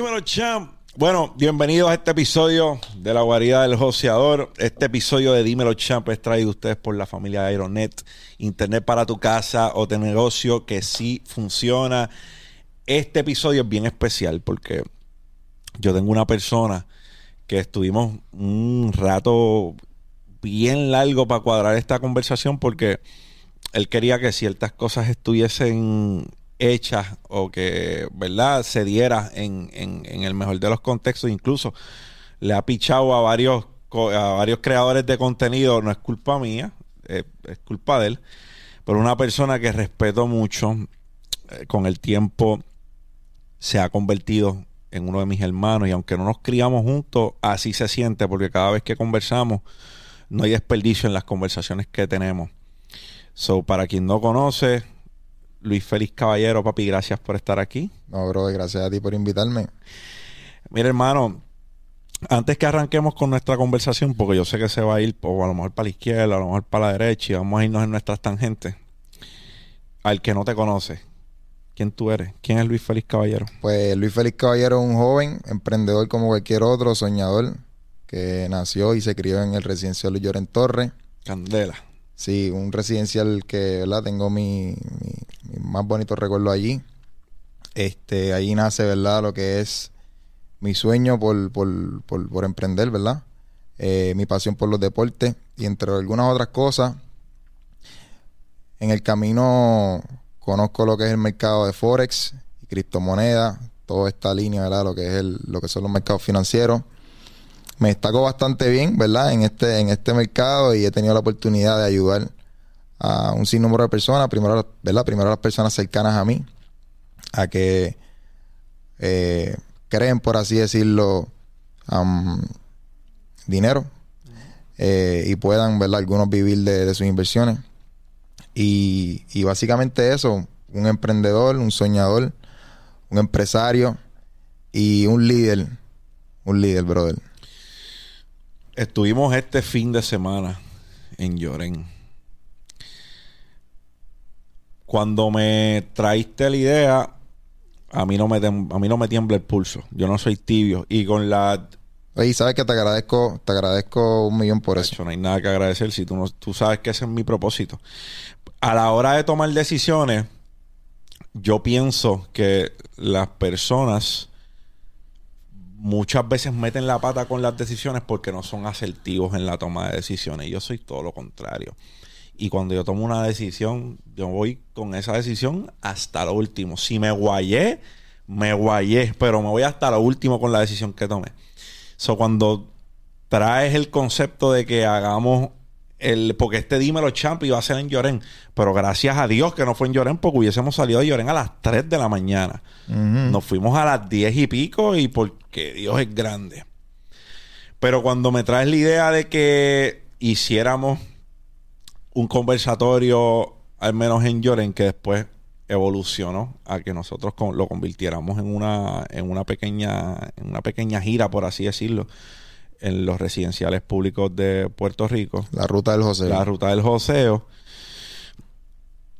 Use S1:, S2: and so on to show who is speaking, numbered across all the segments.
S1: Dímelo, champ. Bueno, bienvenidos a este episodio de la guarida del joseador. Este episodio de Dímelo Champ es traído a ustedes por la familia Aeronet. Internet para tu casa o tu negocio que sí funciona. Este episodio es bien especial porque yo tengo una persona que estuvimos un rato bien largo para cuadrar esta conversación porque él quería que ciertas cosas estuviesen hechas o que, ¿verdad?, se diera en, en, el mejor de los contextos. Incluso le ha pichado a varios, a varios creadores de contenido, no es culpa mía, es, culpa de él, pero una persona que respeto mucho, eh, con el tiempo se ha convertido en uno de mis hermanos y aunque no nos criamos juntos, así se siente porque cada vez que conversamos no hay desperdicio en las conversaciones que tenemos. So, para quien no conoce, Luis Félix Caballero, papi, gracias por estar aquí.
S2: No, bro, gracias a ti por invitarme.
S1: Mira, hermano, antes que arranquemos con nuestra conversación, porque yo sé que se va a ir o a lo mejor para la izquierda, a lo mejor para la derecha, y vamos a irnos en nuestras tangentes. Al que no te conoce, ¿quién tú eres? ¿Quién es Luis Félix Caballero?
S2: Pues Luis Félix Caballero es un joven emprendedor como cualquier otro, soñador, que nació y se crió en el residencial Luis Lloren Torres.
S1: Candela.
S2: Sí, un residencial que, ¿verdad? Tengo mi, más bonito recuerdo allí. Este, ahí nace, ¿verdad? Lo que es mi sueño por, por, por, emprender, ¿verdad? Eh, mi pasión por los deportes y entre algunas otras cosas. En el camino conozco lo que es el mercado de Forex y criptomonedas, toda esta línea, ¿verdad? Lo que es el, lo que son los mercados financieros me destaco bastante bien, ¿verdad? En este, en este mercado y he tenido la oportunidad de ayudar a un sinnúmero de personas, primero, ¿verdad? Primero a las personas cercanas a mí, a que eh, creen, por así decirlo, dinero eh, y puedan, ¿verdad? Algunos vivir de, sus inversiones. Y, y básicamente eso, un emprendedor, un soñador, un empresario y un líder, un líder, brother.
S1: Estuvimos este fin de semana en Lloren. Cuando me traíste la idea, a mí no me, a mí no me tiembla el pulso. Yo no soy tibio. Y con la...
S2: Oye, sabes que te agradezco, te agradezco un millón por eso.
S1: No hay nada que agradecer si tú, no, tú sabes que ese es mi propósito. A la hora de tomar decisiones, yo pienso que las personas muchas veces meten la pata con las decisiones porque no son asertivos en la toma de decisiones. Yo soy todo lo contrario. Y cuando yo tomo una decisión, yo voy con esa decisión hasta lo último. Si me guayé, me guayé, pero me voy hasta lo último con la decisión que tomé. So, cuando traes el concepto de que hagamos el, porque este Dímelo Champ iba a ser en Llorén. Pero gracias a Dios que no fue en Llorén porque hubiésemos salido de Llorén a las 3 de la mañana. Nos fuimos a las 10 y pico y porque Dios es grande. Pero cuando me traes la idea de que hiciéramos un conversatorio, al menos en Llorén, que después evolucionó a que nosotros lo convirtiéramos en una, en una pequeña, en una pequeña gira, por así decirlo en los residenciales públicos de Puerto Rico.
S2: La ruta del joseo.
S1: La ruta del joseo.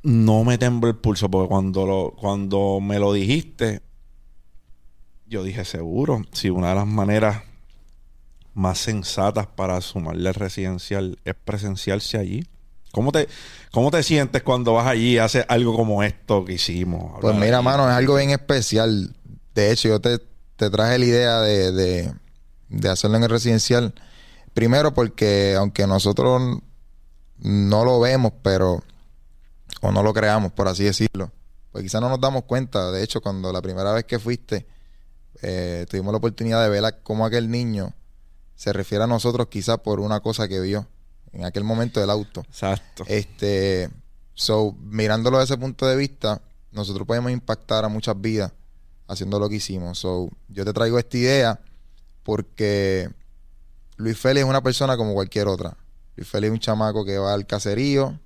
S1: No me tembló el pulso porque cuando, lo, cuando me lo dijiste, yo dije seguro, si una de las maneras más sensatas para sumarle al residencial es presenciarse allí. ¿Cómo te, ¿Cómo te sientes cuando vas allí y haces algo como esto que hicimos?
S2: Pues mira, mano, es algo bien especial. De hecho, yo te, te traje la idea de de hacerlo en el residencial. Primero porque aunque nosotros no lo vemos, pero o no lo creamos, por así decirlo, pues quizás no nos damos cuenta. De hecho, cuando la primera vez que fuiste, eh, tuvimos la oportunidad de ver cómo aquel niño se refiere a nosotros quizás por una cosa que vio en aquel momento del auto.
S1: Exacto.
S2: Este, so, mirándolo desde ese punto de vista, nosotros podemos impactar a muchas vidas haciendo lo que hicimos. So, yo te traigo esta idea porque Luis Félix es una persona como cualquier otra. Luis Félix es un chamaco que va al caserío.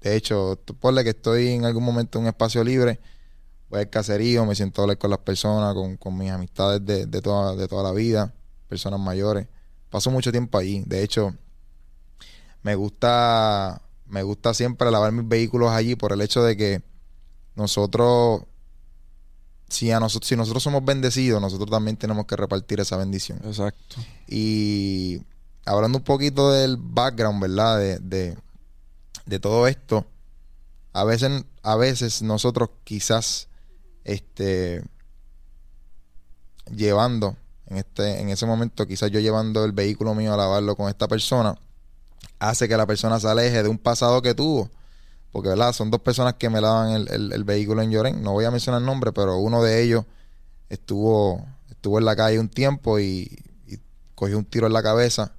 S2: De hecho, ponle que estoy en algún momento en un espacio libre, voy al caserío, me siento a con las personas, con, mis amistades de, toda, de toda la vida, personas mayores. Paso mucho tiempo allí. De hecho, me gusta, me gusta siempre lavar mis vehículos allí por el hecho de que nosotros si, a nosotros, si nosotros somos bendecidos, nosotros también tenemos que repartir esa bendición.
S1: Exacto.
S2: Y hablando un poquito del background, ¿verdad? De, de, de todo esto, a veces, a veces nosotros quizás este, llevando, en, este, en ese momento, quizás yo llevando el vehículo mío a lavarlo con esta persona, hace que la persona se aleje de un pasado que tuvo. Porque, ¿verdad? Son dos personas que me lavan el, el, vehículo en Llorén. No voy a mencionar el nombre, pero uno de ellos estuvo, estuvo en la calle un tiempo y, cogió un tiro en la cabeza.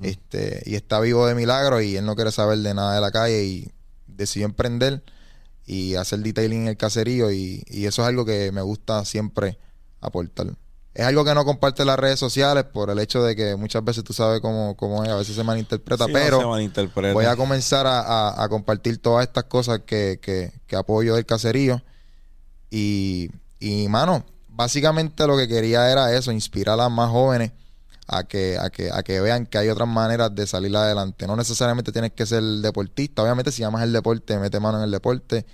S2: Este, y está vivo de milagro y él no quiere saber de nada de la calle y decidió emprender y hacer detailing en el caserío y, y eso es algo que me gusta siempre aportar. Es algo que no comparte las redes sociales por el hecho de que muchas veces tú sabes cómo, cómo es, a veces se malinterpreta, pero voy a comenzar a, compartir todas estas cosas que, que, que apoyo del caserío. Y, y, mano, básicamente lo que quería era eso, inspirar a las más jóvenes a que, a que, a que vean que hay otras maneras de salir adelante. No necesariamente tienes que ser deportista. Obviamente, si amas el deporte, mete mano en el deporte.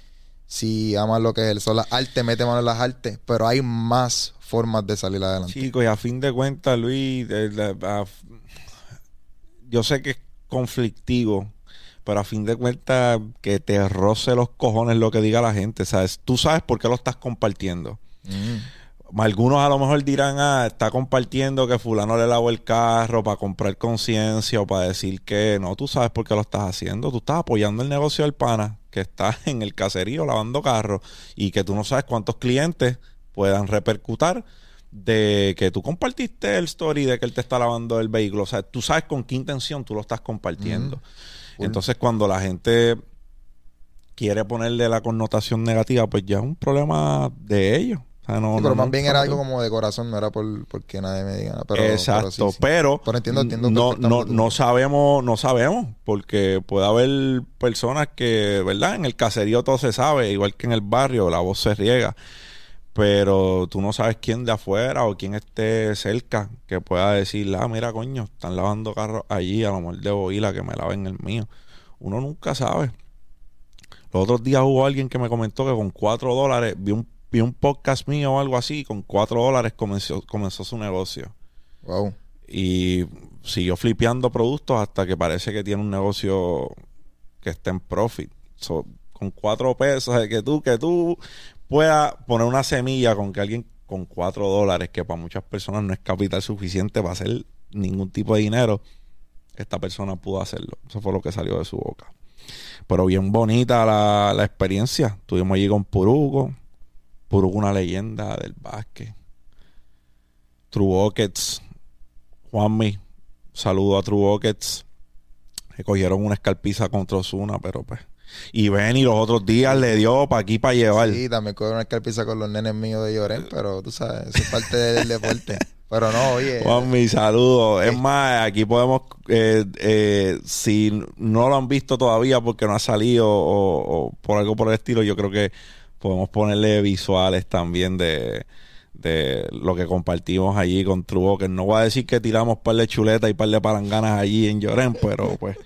S2: Si amas lo que es son las artes, mete mano en las artes. Pero hay más formas de salir adelante.
S1: Chicos, y a fin de cuentas, Luis, yo sé que es conflictivo, pero a fin de cuentas, que te roce los cojones lo que diga la gente, ¿sabes? Tú sabes por qué lo estás compartiendo. Mm. Algunos a lo mejor dirán, ah, está compartiendo que fulano le lavó el carro para comprar conciencia o para decir que no, tú sabes por qué lo estás haciendo. Tú estás apoyando el negocio del pana que está en el caserío lavando carros y que tú no sabes cuántos clientes puedan repercutar de que tú compartiste el story de que él te está lavando el vehículo. O sea, tú sabes con qué intención tú lo estás compartiendo. Entonces, cuando la gente quiere ponerle la connotación negativa, pues ya es un problema de ellos.
S2: pero más bien era algo como de corazón, no era por porque nadie me diga. Pero,
S1: Exacto, pero, entiendo, entiendo no, no, no sabemos, no sabemos, porque puede haber personas que, ¿verdad? En el caserío todo se sabe, igual que en el barrio, la voz se riega pero tú no sabes quién de afuera o quién esté cerca que pueda decir, ah, mira, coño, están lavando carros allí, a lo mejor debo ir a que me laven el mío. Uno nunca sabe. Los otros días hubo alguien que me comentó que con cuatro dólares, vi un, vi un podcast mío o algo así, con cuatro dólares comenzó, comenzó su negocio.
S2: Wow.
S1: Y siguió flipeando productos hasta que parece que tiene un negocio que está en profit. con cuatro pesos, que tú, que tú pueda poner una semilla con que alguien con cuatro dólares, que para muchas personas no es capital suficiente para hacer ningún tipo de dinero, esta persona pudo hacerlo. Eso fue lo que salió de su boca. Pero bien bonita la, la experiencia. Estuvimos allí con Purugo. Purugo, una leyenda del básquet. True Buckets. Juanmi, saludo a True Buckets. Que cogieron una escarpiza contra Osuna, pero pues y Benny los otros días le dio para aquí para llevar.
S2: Sí, también con una escarpiza con los nenes míos de Lloren, pero tú sabes, eso es parte del deporte. Pero no, oye.
S1: Juan, mi saludo. Es más, aquí podemos, eh, eh, si no lo han visto todavía porque no ha salido o, por algo por el estilo, yo creo que podemos ponerle visuales también de, de lo que compartimos allí con Trubo, que no voy a decir que tiramos par de chuletas y par de palanganas allí en Lloren, pero pues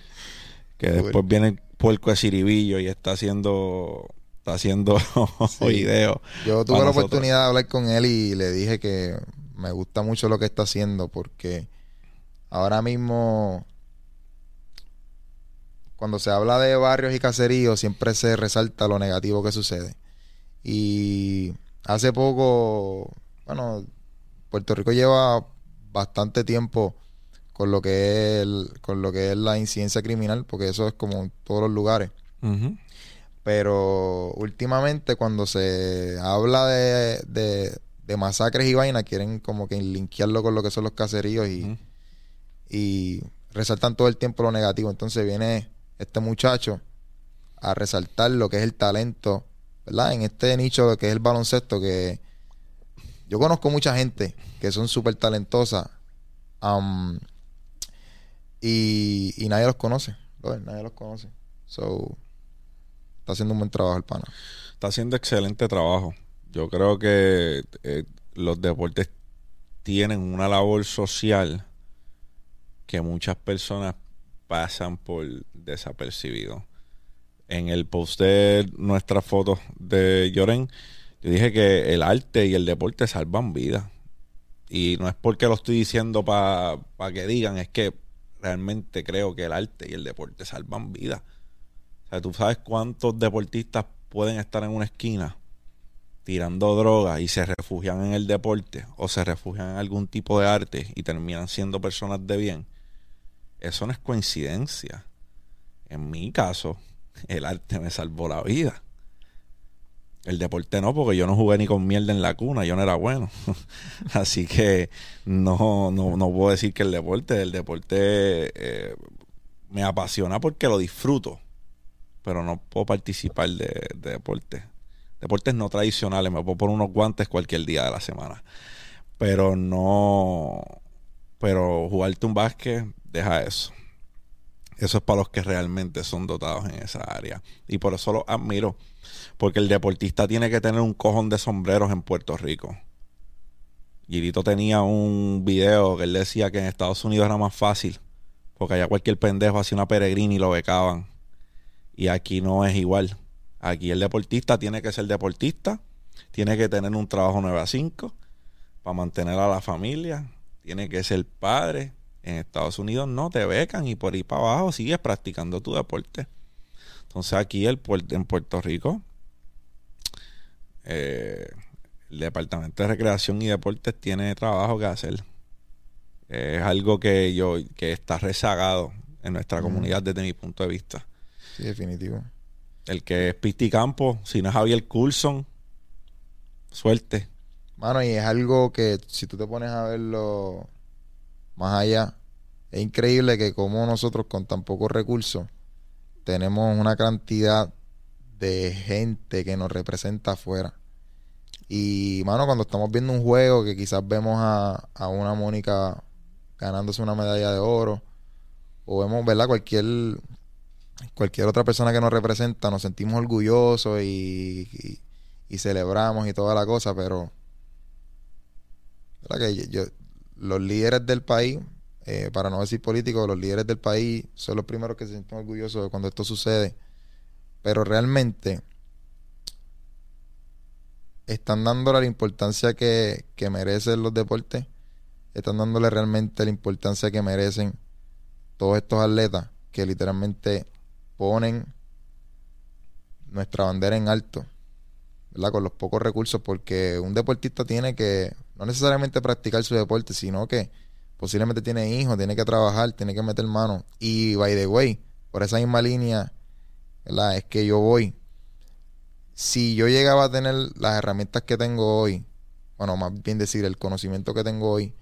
S1: que después vienen puerco de Ciribillo y está haciendo está haciendo videos.
S2: Yo tuve la oportunidad de hablar con él y le dije que me gusta mucho lo que está haciendo porque ahora mismo cuando se habla de barrios y caseríos siempre se resalta lo negativo que sucede. Y hace poco, bueno, Puerto Rico lleva bastante tiempo con lo que es con lo que es la incidencia criminal, porque eso es como en todos los lugares. Pero últimamente cuando se habla de, de, masacres y vainas, quieren como que linkearlo con lo que son los caseríos y, y resaltan todo el tiempo lo negativo. Entonces viene este muchacho a resaltar lo que es el talento, ¿verdad? En este nicho lo que es el baloncesto, que yo conozco mucha gente que son súper talentosas. Y, nadie los conoce, nadie los conoce. So, está haciendo un buen trabajo el pana.
S1: Está haciendo excelente trabajo. Yo creo que eh, los deportes tienen una labor social que muchas personas pasan por desapercibido. En el post de nuestras fotos de Lloren, Yo dije que el arte y el deporte salvan vidas. Y no es porque lo estoy diciendo para que digan, es que realmente creo que el arte y el deporte salvan vidas. O sea, tú sabes cuántos deportistas pueden estar en una esquina tirando drogas y se refugian en el deporte o se refugian en algún tipo de arte y terminan siendo personas de bien. Eso no es coincidencia. En mi caso, el arte me salvó la vida. El deporte no, porque yo no jugué ni con mierda en la cuna, yo no era bueno. Así que no, no, no, puedo decir que el deporte, el deporte eh, me apasiona porque lo disfruto, pero no puedo participar de, deporte. Deportes no tradicionales, me puedo poner unos guantes cualquier día de la semana. Pero no, pero jugarte un básquet, deja eso. Eso es para los que realmente son dotados en esa área. Y por eso lo admiro porque el deportista tiene que tener un cojón de sombreros en Puerto Rico. Girito tenía un video que él decía que en Estados Unidos era más fácil, porque allá cualquier pendejo hacía una peregrina y lo becaban. Y aquí no es igual. Aquí el deportista tiene que ser deportista, tiene que tener un trabajo 9 a 5 para mantener a la familia, tiene que ser padre. En Estados Unidos no te becan y por ahí para abajo sigues practicando tu deporte. Entonces aquí el, en Puerto Rico eh, el Departamento de Recreación y Deportes tiene trabajo que hacer. Es algo que yo que está rezagado en nuestra comunidad desde mi punto de vista.
S2: Sí, definitivo.
S1: El que es Pisti Campo, si no es Javier Coulson, suerte.
S2: Mano, y es algo que si tú te pones a verlo más allá, es increíble que como nosotros con tan pocos recursos tenemos una cantidad de gente que nos representa afuera. Y, mano, cuando estamos viendo un juego que quizás vemos a, a una Mónica ganándose una medalla de oro, o vemos, ¿verdad? Cualquier, cualquier otra persona que nos representa, nos sentimos orgullosos y, y, celebramos y toda la cosa, pero, ¿verdad? Que yo, los líderes del país, eh, para no decir políticos, los líderes del país son los primeros que se sienten orgullosos cuando esto sucede. Pero realmente están dándole la importancia que, merecen los deportes, están dándole realmente la importancia que merecen todos estos atletas que literalmente ponen nuestra bandera en alto, ¿verdad? Con los pocos recursos, porque un deportista tiene que no necesariamente practicar su deporte, sino que posiblemente tiene hijos, tiene que trabajar, tiene que meter mano. Y by the way, por esa misma línea es que yo voy. Si yo llegaba a tener las herramientas que tengo hoy, bueno, más bien decir, el conocimiento que tengo hoy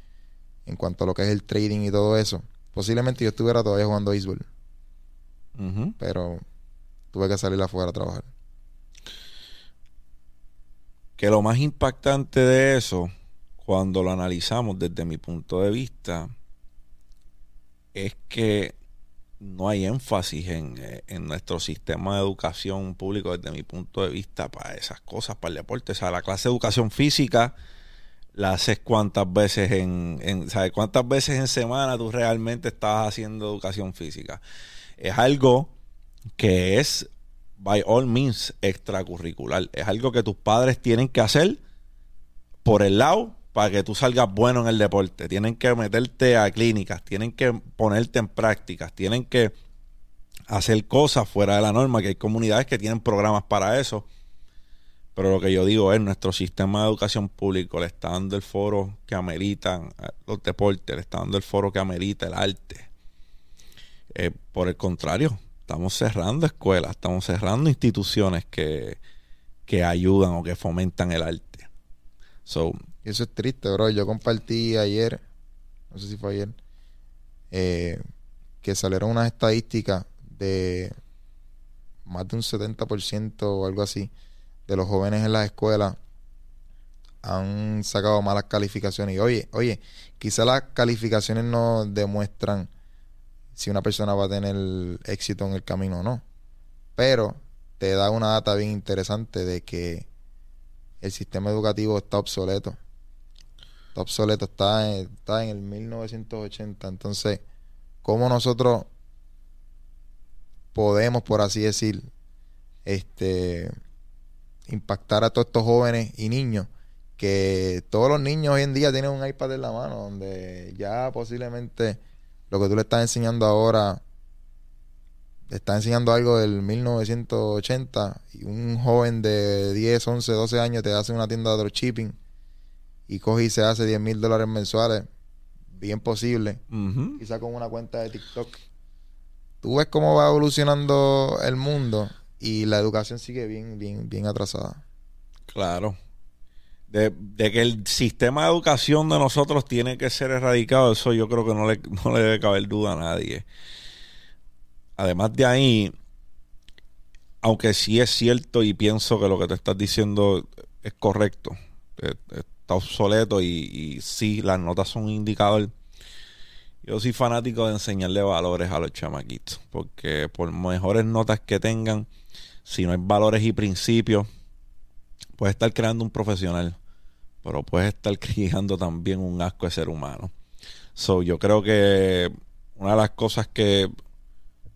S2: en cuanto a lo que es el trading y todo eso, posiblemente yo estuviera todavía jugando béisbol. Pero tuve que salir afuera a trabajar.
S1: Que lo más impactante de eso, cuando lo analizamos desde mi punto de vista, es que no hay énfasis eh, en, nuestro sistema de educación público desde mi punto de vista para esas cosas, para el deporte. O sea, la clase de educación física la haces cuántas veces en, ¿sabes? cuántas veces en semana tú realmente estás haciendo educación física. Es algo que es, by all means, extracurricular. Es algo que tus padres tienen que hacer por el lado para que tú salgas bueno en el deporte. Tienen que meterte a clínicas, tienen que ponerte en prácticas, tienen que hacer cosas fuera de la norma, que hay comunidades que tienen programas para eso. Pero lo que yo digo es, nuestro sistema de educación público le está dando el foro que ameritan los deportes, le está dando el foro que amerita el arte. Eh, por el contrario, estamos cerrando escuelas, estamos cerrando instituciones que, que ayudan o que fomentan el arte. So,
S2: eso es triste, bro. Yo compartí ayer, no sé si fue ayer, eh, que salieron unas estadísticas de más de un 70% o algo así de los jóvenes en las escuelas han sacado malas calificaciones. Y oye, oye, quizá las calificaciones no demuestran si una persona va a tener éxito en el camino o no. Pero te da una data bien interesante de que el sistema educativo está obsoleto está obsoleto, está en, está en el 1980. Entonces, ¿cómo nosotros podemos, por así decir, este impactar a todos estos jóvenes y niños. Que todos los niños hoy en día tienen un iPad en la mano, donde ya posiblemente lo que tú le estás enseñando ahora, le estás enseñando algo del 1980 y un joven de 10, 11, 12 años te hace una tienda de dropshipping y coge y se hace 10 mil dólares mensuales, bien posible,
S1: Ujú.
S2: quizá con una cuenta de TikTok. Tú ves cómo va evolucionando el mundo y la educación sigue bien, bien, bien atrasada.
S1: Claro. De, que el sistema de educación de nosotros tiene que ser erradicado, eso yo creo que no le, no le debe caber duda a nadie. Además de ahí, aunque sí es cierto y pienso que lo que te estás diciendo es correcto, eh, está obsoleto y, y sí, las notas son un indicador. Yo soy fanático de enseñarle valores a los chamaquitos, porque por mejores notas que tengan, si no hay valores y principios, puedes estar creando un profesional, pero puedes estar criando también un asco de ser humano. So, yo creo que una de las cosas que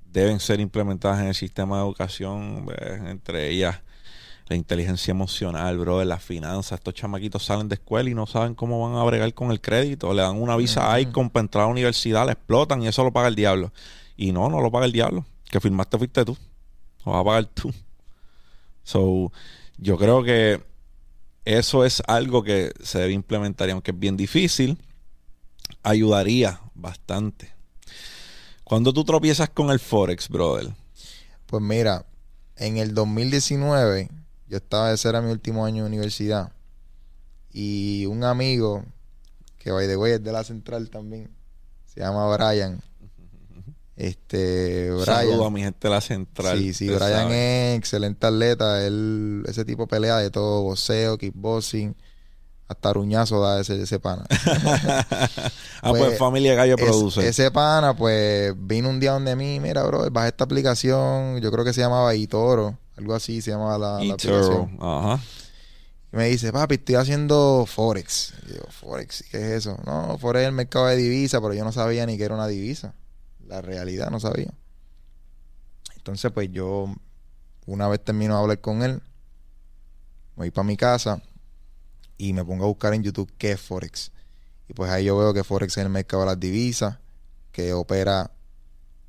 S1: deben ser implementadas en el sistema de educación, eh, entre ellas la inteligencia emocional, bro, de las finanzas. Estos chamaquitos salen de escuela y no saben cómo van a bregar con el crédito. Le dan una visa a ICON para entrar a la universidad, la explotan y eso lo paga el diablo. Y no, no lo paga el diablo. Que firmaste fuiste tú. Lo vas a pagar tú. So, yo creo que eso es algo que se debe implementar y aunque es bien difícil, ayudaría bastante. Cuando tú tropiezas con el Forex, brother,
S2: Pues mira, en el 2019, yo estaba, ese era mi último año de universidad. Y un amigo, que by the way es de la central también, se llama Brian. Este,
S1: saludo a
S2: Brian.
S1: mi gente de la central.
S2: Sí, sí, Brian es excelente atleta. Él, ese tipo pelea de todo, boxeo, kickboxing, hasta ruñazo da ese, ese pana.
S1: ah, pues,
S2: Pues,
S1: familia Gallo
S2: Es-
S1: produce.
S2: ese pana, pues, vino un día donde mí, mira, bro, bajé esta aplicación, yo creo que se llamaba Itoro, algo así se llamaba la, la aplicación.
S1: Ajá.
S2: Y me dice, papi, estoy haciendo Forex. Y yo, Forex, ¿qué es eso? No, Forex es el mercado de divisa, pero yo no sabía ni que era una divisa. La realidad no sabía. Entonces, pues yo, una vez termino de hablar con él, me voy para mi casa y me pongo a buscar en YouTube qué es Forex. Y pues ahí yo veo que Forex es el mercado de las divisas, que opera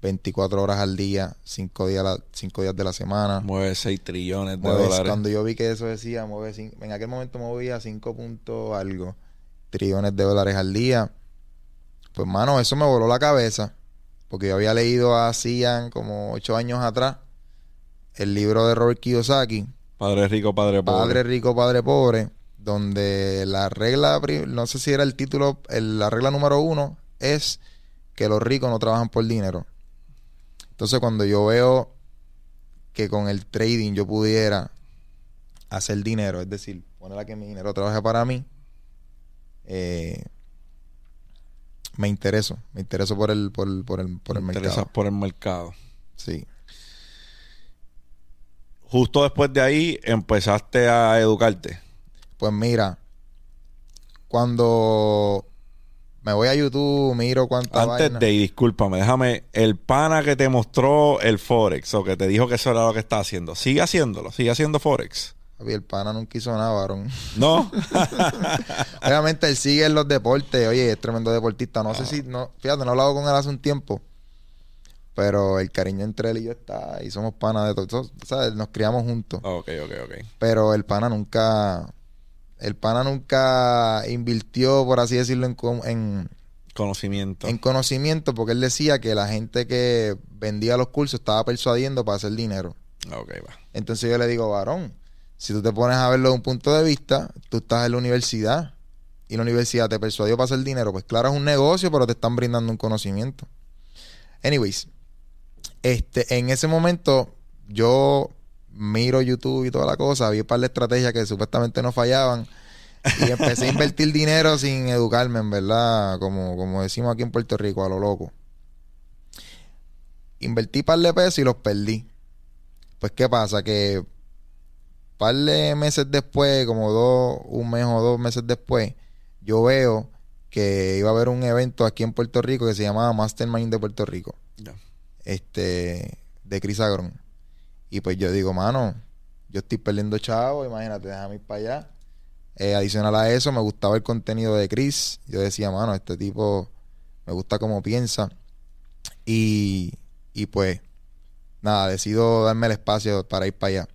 S2: 24 horas al día, 5 días, la- cinco días de la semana.
S1: Mueve 6 trillones de
S2: Mueve-
S1: dólares.
S2: cuando yo vi que eso decía, mueve en aquel momento movía 5 puntos algo, trillones de dólares al día. Pues, mano, eso me voló la cabeza. Porque yo había leído hacían como 8 años atrás el libro de Robert Kiyosaki,
S1: Padre rico, padre pobre.
S2: Padre Rico, Padre Pobre, donde la regla, no sé si era el título, el- la regla número uno es que los ricos no trabajan por dinero. Entonces, cuando yo veo que con el trading yo pudiera hacer dinero, es decir, poner a que mi dinero trabaje para mí, eh, me intereso, me intereso por el, por, el- por el, por el
S1: interesas
S2: mercado.
S1: por el mercado.
S2: Sí.
S1: Justo después de ahí empezaste a educarte.
S2: Pues mira, cuando me voy a YouTube, miro cuánta
S1: Antes
S2: vaina-
S1: de, y discúlpame, déjame, el pana que te mostró el Forex o que te dijo que eso era lo que está haciendo, sigue haciéndolo, sigue haciendo Forex.
S2: El pana nunca hizo nada, varón.
S1: ¿No?
S2: Obviamente él sigue en los deportes, oye, es tremendo deportista. No
S1: Ah.
S2: sé si, no, fíjate, no he hablado con él hace un tiempo. Pero el cariño entre él y yo está, y somos panas de todo. ¿Sabes? Nos criamos juntos.
S1: ok, ok, ok.
S2: Pero el pana nunca, el pana nunca invirtió, por así decirlo, en, en,
S1: Conocimiento.
S2: en conocimiento, porque él decía que la gente que vendía los cursos estaba persuadiendo para hacer dinero.
S1: Ok, va.
S2: Entonces yo le digo, varón, si tú te pones a verlo de un punto de vista, tú estás en la universidad y la universidad te persuadió para hacer dinero, pues claro, es un negocio, pero te están brindando un conocimiento. Anyways, este, en ese momento yo miro YouTube y toda la cosa, vi un par de estrategias que supuestamente no fallaban y empecé a invertir dinero sin educarme, en verdad, como, como decimos aquí en Puerto Rico, a lo loco. Invertí par de pesos y los perdí. Pues, ¿qué pasa? Que par de meses después, como dos, un mes o dos meses después, yo veo que iba a haber un evento aquí en Puerto Rico que se llamaba Mastermind de Puerto Rico, este, de Chris Agron. Y pues yo digo, mano, yo estoy perdiendo chavo, imagínate, déjame ir para allá. Eh, adicional a eso, me gustaba el contenido de Chris. Yo decía, mano, este tipo me gusta cómo piensa. Y, y pues, nada, decido darme el espacio para ir para allá.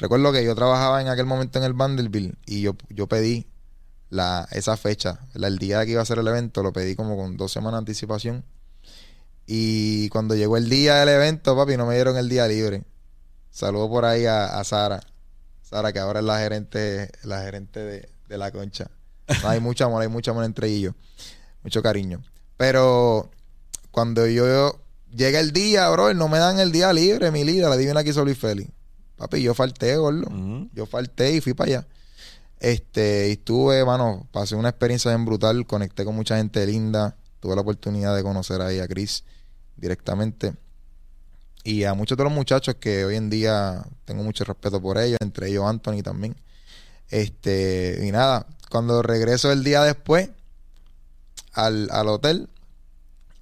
S2: Recuerdo que yo trabajaba en aquel momento en el Vanderbilt y yo, yo pedí la, esa fecha, el día que iba a ser el evento, lo pedí como con dos semanas de anticipación. Y cuando llegó el día del evento, papi, no me dieron el día libre. Saludo por ahí a, Sara. Sara, que ahora es la gerente, la gerente de, la concha. hay mucho amor, hay mucho amor entre ellos. Mucho cariño. Pero cuando yo llega el día, bro, no me dan el día libre, mi líder, la divina aquí soy feliz. Papi, yo falté, gordo. Yo falté y fui para allá. Este, y estuve, mano, pasé una experiencia bien brutal, conecté con mucha gente linda, tuve la oportunidad de conocer ahí a Chris directamente y a muchos de los muchachos que hoy en día tengo mucho respeto por ellos, entre ellos Anthony también. Este, y nada, cuando regreso el día después al, al hotel,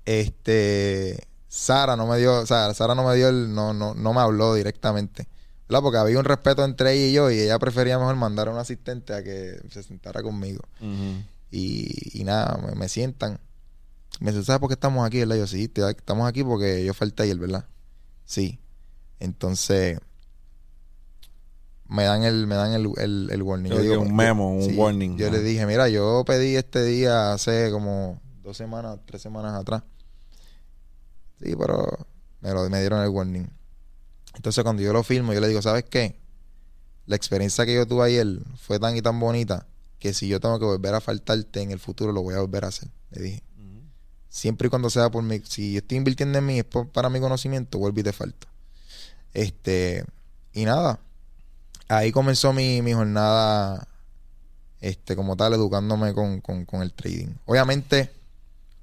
S2: este, Sara no me dio, o sea, Sara no me dio el, no, no, no me habló directamente. Porque había un respeto entre ella y yo y ella prefería mejor mandar a un asistente a que se sentara conmigo. y, y, nada, me, sientan. Me dicen, ¿sabes por qué estamos aquí? ¿verdad? Yo, sí, estamos aquí porque yo falté ayer, ¿verdad? Sí. Entonces, me dan el, me dan el, el, warning.
S1: Yo digo, un memo, un warning.
S2: Yo le dije, mira, yo pedí este día hace como dos semanas, tres semanas atrás. Sí, pero me, lo, me dieron el warning. Entonces cuando yo lo filmo, yo le digo, ¿sabes qué? La experiencia que yo tuve ayer fue tan y tan bonita que si yo tengo que volver a faltarte en el futuro, lo voy a volver a hacer. Le dije. Siempre y cuando sea por mí, si estoy invirtiendo en mí es para mi conocimiento, vuelvo y te falto. Este, y nada, ahí comenzó mi, jornada, este, como tal, educándome con, el trading. Obviamente,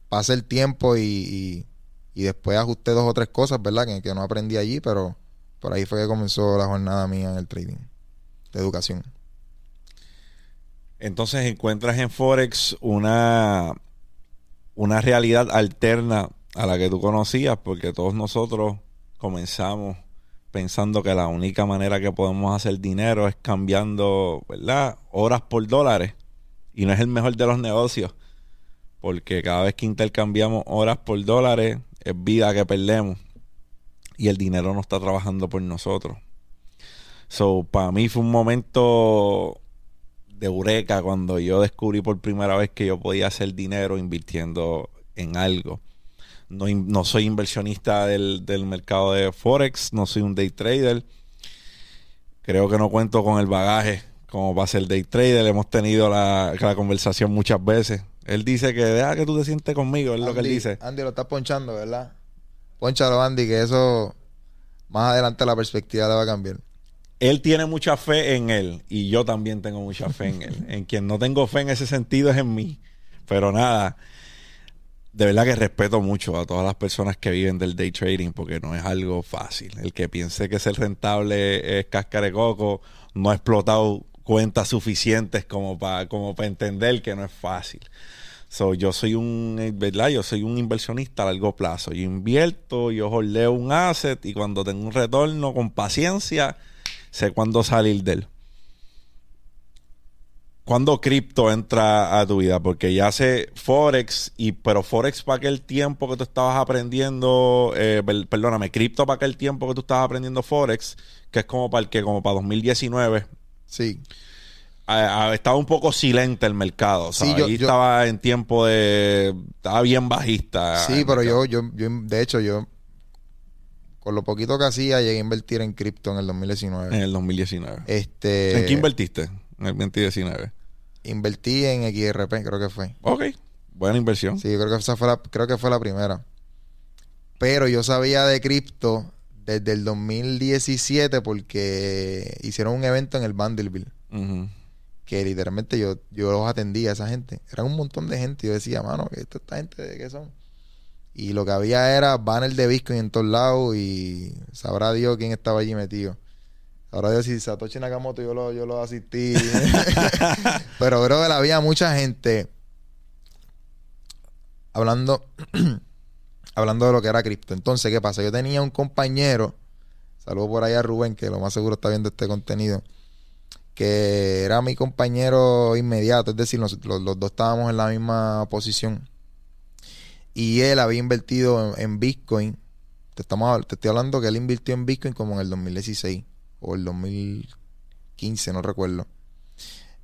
S2: pasa el tiempo y, y, después ajusté dos o tres cosas, ¿verdad? Que, que no aprendí allí, pero por ahí fue que comenzó la jornada mía en el trading de educación.
S1: Entonces encuentras en Forex una, una realidad alterna a la que tú conocías, porque todos nosotros comenzamos pensando que la única manera que podemos hacer dinero es cambiando, ¿verdad? Horas por dólares. Y no es el mejor de los negocios, porque cada vez que intercambiamos horas por dólares es vida que perdemos y el dinero no está trabajando por nosotros. So, para mí fue un momento de eureka cuando yo descubrí por primera vez que yo podía hacer dinero invirtiendo en algo. No, no soy inversionista del, del, mercado de Forex, no soy un day trader. Creo que no cuento con el bagaje como para ser day trader. Hemos tenido la, la conversación muchas veces. Él dice que deja que tú te sientes conmigo, es lo que él dice.
S2: Andy lo está ponchando, ¿verdad? Ponchalo, Andy, que eso más adelante la perspectiva le va a cambiar.
S1: Él tiene mucha fe en él y yo también tengo mucha fe en él. en quien no tengo fe en ese sentido es en mí. Pero nada, de verdad que respeto mucho a todas las personas que viven del day trading porque no es algo fácil. El que piense que ser rentable es cáscara coco, no ha explotado cuentas suficientes como para como para entender que no es fácil. So, yo soy un, eh, ¿verdad? Yo soy un inversionista a largo plazo. Yo invierto, yo holdeo un asset y cuando tengo un retorno con paciencia, sé cuándo salir de él. ¿Cuándo cripto entra a tu vida? Porque ya sé Forex, y, pero Forex para aquel tiempo que tú estabas aprendiendo, eh, perdóname, cripto para aquel tiempo que tú estabas aprendiendo Forex, que es como para el que, como para 2019.
S2: Sí
S1: estaba un poco silente el mercado. Sí, yo, estaba en tiempo de. Estaba bien bajista.
S2: Sí, pero yo, yo, yo, de hecho, yo. Con lo poquito que hacía, llegué a invertir en cripto en el 2019.
S1: En el 2019.
S2: Este,
S1: ¿En qué invertiste en el 2019?
S2: Invertí en XRP, creo que fue.
S1: Ok, buena inversión.
S2: Sí, creo que esa fue la, creo que fue la primera. Pero yo sabía de cripto desde el 2017 porque hicieron un evento en el Vanderbilt que literalmente yo, yo los atendía a esa gente. Eran un montón de gente. Yo decía, mano, esta gente de qué son? Y lo que había era banner de Bitcoin en todos lados y sabrá Dios quién estaba allí metido. Sabrá Dios si Satoshi Nakamoto yo lo, yo lo asistí. Pero creo que había mucha gente hablando, hablando de lo que era cripto. Entonces, ¿qué pasa? Yo tenía un compañero, Saludo por ahí a Rubén, que lo más seguro está viendo este contenido. Que era mi compañero inmediato, es decir, los, los- los dos estábamos en la misma posición. Y él había invertido en, en Bitcoin. Te, estamos, te estoy hablando que él invirtió en Bitcoin como en el 2016 o el 2015, no recuerdo.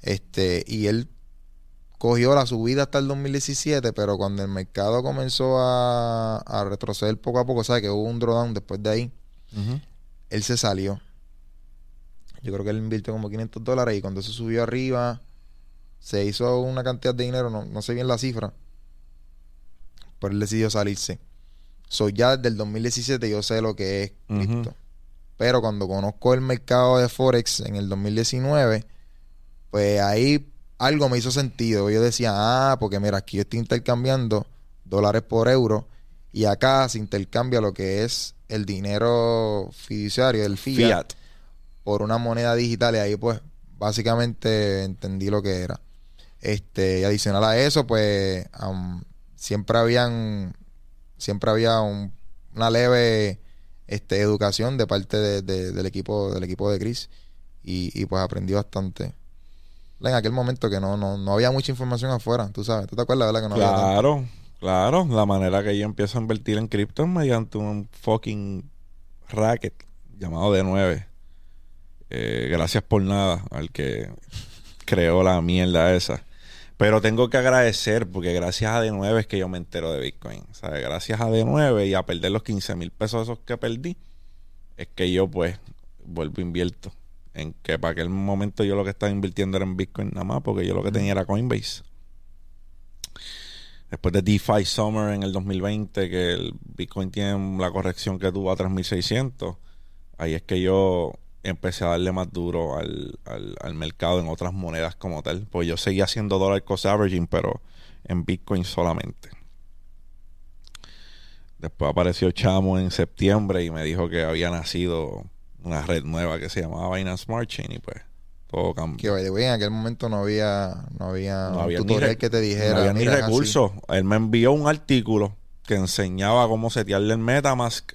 S2: Este, y él cogió la subida hasta el 2017, pero cuando el mercado comenzó a, a retroceder poco a poco, ¿sabes? Que hubo un drawdown después de ahí, él se salió. Yo creo que él invirtió como 500 dólares y cuando se subió arriba, se hizo una cantidad de dinero, no, no sé bien la cifra, pero él decidió salirse. So, ya desde el 2017 yo sé lo que es cripto. Pero cuando conozco el mercado de Forex en el 2019, pues ahí algo me hizo sentido. Yo decía, ah, porque mira, aquí yo estoy intercambiando dólares por euros y acá se intercambia lo que es el dinero fiduciario, el fiat,
S1: Fiat.
S2: Por una moneda digital y ahí pues básicamente entendí lo que era. Este, y adicional a eso, pues am, siempre habían siempre había un- una leve este, educación de parte de- de- del equipo del equipo de Chris y, pues aprendí bastante. En aquel momento que no, no, no había mucha información afuera, tú sabes, ¿tú te acuerdas, verdad? Que no había?
S1: Claro, claro. La manera que yo empiezo a invertir en cripto es mediante un fucking racket llamado D9. Eh, gracias por nada al que creó la mierda esa. Pero tengo que agradecer porque gracias a D9 es que yo me entero de Bitcoin. O sea, gracias a D9 y a perder los 15 mil pesos esos que perdí, es que yo pues vuelvo e invierto. En que para aquel momento yo lo que estaba invirtiendo era en Bitcoin nada más porque yo lo que tenía era Coinbase. Después de DeFi Summer en el 2020, que el Bitcoin tiene la corrección que tuvo a 3600, ahí es que yo empecé a darle más duro al, al, al mercado en otras monedas como tal. Pues yo seguía haciendo dollar cost averaging, pero en Bitcoin solamente. Después apareció Chamo en septiembre y me dijo que había nacido una red nueva que se llamaba Binance Smart Chain y pues todo cambió.
S2: Que by the way, en aquel momento no había, no había,
S1: No había
S2: tutorial que te dijera.
S1: no había ni recursos. Él me envió un artículo que enseñaba cómo setearle el Metamask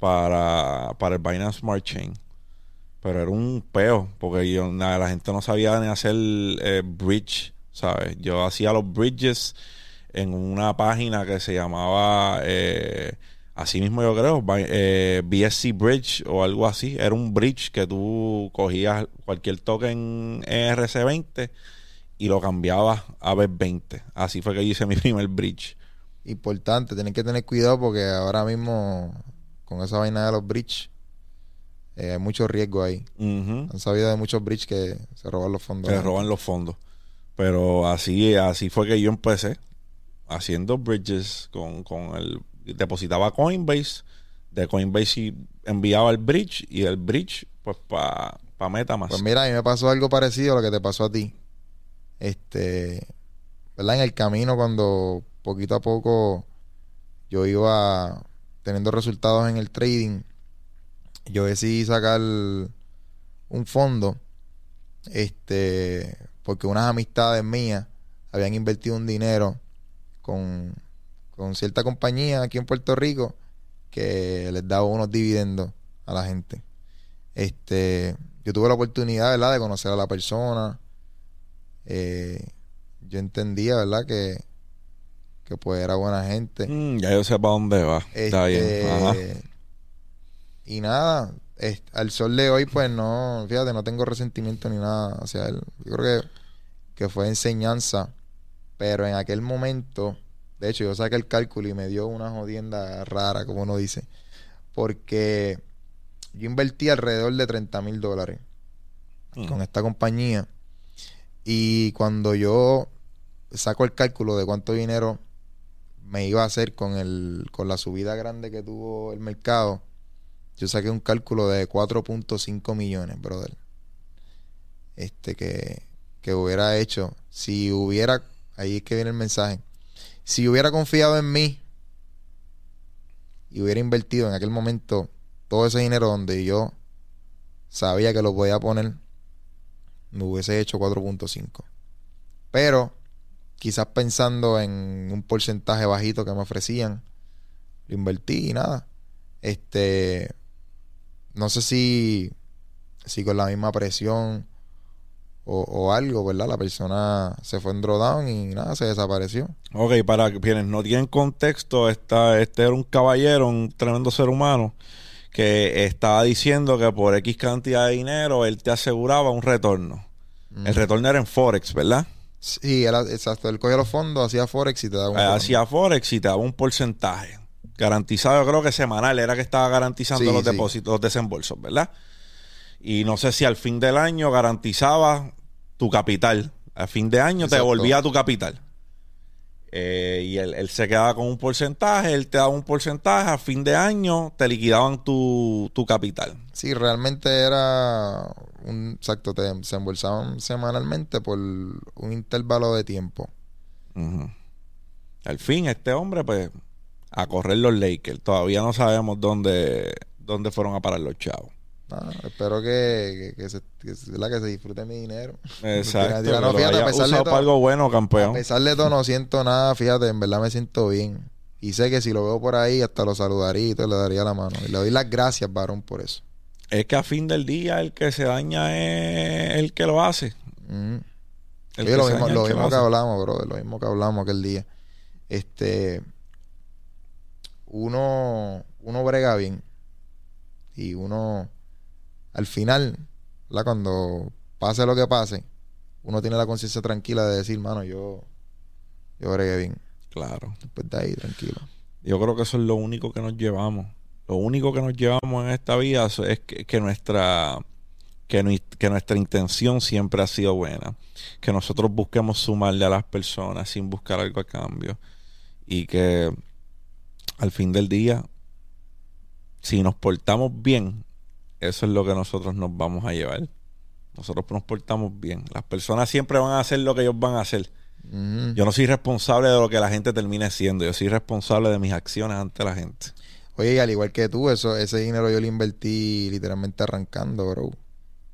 S1: para, para el Binance Smart Chain. Pero era un peo, porque yo, nada, la gente no sabía ni hacer eh, bridge, ¿sabes? Yo hacía los bridges en una página que se llamaba, eh, así mismo yo creo, Bi- eh, BSC Bridge o algo así. Era un bridge que tú cogías cualquier token ERC20 y lo cambiabas a BEP20. Así fue que yo hice mi primer bridge.
S2: Importante, tienen que tener cuidado porque ahora mismo con esa vaina de los bridge eh, hay mucho riesgo ahí. Han sabido de muchos bridge que se roban los fondos.
S1: Se roban los fondos. Pero así, así fue que yo empecé haciendo bridges con, con el depositaba Coinbase, de Coinbase y enviaba el bridge y el bridge pues para pa Metamask.
S2: Pues mira, a mí me pasó algo parecido a lo que te pasó a ti. Este, ¿verdad? En el camino cuando poquito a poco yo iba teniendo resultados en el trading, yo decidí sacar un fondo, este, porque unas amistades mías habían invertido un dinero con, con cierta compañía aquí en Puerto Rico que les daba unos dividendos a la gente. Este, yo tuve la oportunidad, ¿verdad?, de conocer a la persona. Eh, yo entendía, ¿verdad?, que, que pues era buena gente.
S1: Mm, ya yo sé para dónde va. Está
S2: Este,
S1: bien. Ajá.
S2: Y nada, es- al sol de hoy, pues no, fíjate, no tengo resentimiento ni nada hacia él. Yo creo que, que fue enseñanza, pero en aquel momento, de hecho, yo saqué el cálculo y me dio una jodienda rara, como uno dice, porque yo invertí alrededor de 30 mil dólares
S1: Mm.
S2: con esta compañía. Y cuando yo saco el cálculo de cuánto dinero me iba a hacer con el con la subida grande que tuvo el mercado, yo saqué un cálculo de 4.5 millones, brother. Este que, que hubiera hecho, si hubiera, ahí es que viene el mensaje, si hubiera confiado en mí y hubiera invertido en aquel momento todo ese dinero donde yo sabía que lo podía poner, me hubiese hecho 4.5. Pero quizás pensando en un porcentaje bajito que me ofrecían, lo invertí y nada. Este, no sé si, si con la misma presión o, o algo, ¿verdad? La persona se fue en drawdown y nada, se desapareció.
S1: Ok, para quienes no tienen contexto, esta, este era un caballero, un tremendo ser humano, que estaba diciendo que por X cantidad de dinero él te aseguraba un retorno. El retorno era en Forex, ¿verdad?
S2: Sí, él, exacto. Él cogía los fondos, hacía Forex y te daba un
S1: Eh, hacía Forex y te daba un porcentaje. Garantizado, yo creo que semanal era que estaba garantizando
S2: Sí,
S1: los
S2: sí.
S1: depósitos, los desembolsos, ¿verdad? Y no sé si al fin del año garantizaba tu capital. Al fin de año te devolvía tu capital. Eh, y él, él se quedaba con un porcentaje, él te daba un porcentaje, a fin de año te liquidaban tu, tu capital.
S2: Sí, realmente era un exacto, te desembolsaban semanalmente por un intervalo de tiempo.
S1: Al fin, este hombre, pues, a correr los Lakers. Todavía no sabemos dónde, dónde fueron a parar los chavos.
S2: Nada, espero que, que, que se, que, ¿verdad? que se disfrute mi dinero.
S1: Exacto.
S2: Tira, no, fíjate, a pesar de todo-
S1: algo bueno,
S2: A
S1: campeón.
S2: pesar de todo, no siento nada, fíjate, en verdad me siento bien. Y sé que si lo veo por ahí, hasta lo saludaría y te le daría la mano. Y le doy las gracias, varón, por eso.
S1: Es que a fin del día el que se daña es el que lo hace.
S2: Mm.
S1: El
S2: lo mismo, lo mismo que hablamos, bro, lo mismo que hablamos aquel día. Este, uno, uno brega bien y uno, al final, ¿verdad? cuando pase lo que pase, uno tiene la conciencia tranquila de decir, mano, yo, yo bregué bien.
S1: Claro.
S2: Después de ahí, tranquilo.
S1: Yo creo que eso es lo único que nos llevamos. Lo único que nos llevamos en esta vida es que, que nuestra que, que nuestra intención siempre ha sido buena. Que nosotros busquemos sumarle a las personas sin buscar algo a cambio. Y que al fin del día, si nos portamos bien, eso es lo que nosotros nos vamos a llevar. Nosotros nos portamos bien. Las personas siempre van a hacer lo que ellos van a hacer. Yo no soy responsable de lo que la gente termine siendo. Yo soy responsable de mis acciones ante la gente.
S2: Oye, y al igual que tú, eso, ese dinero yo lo invertí literalmente arrancando, bro.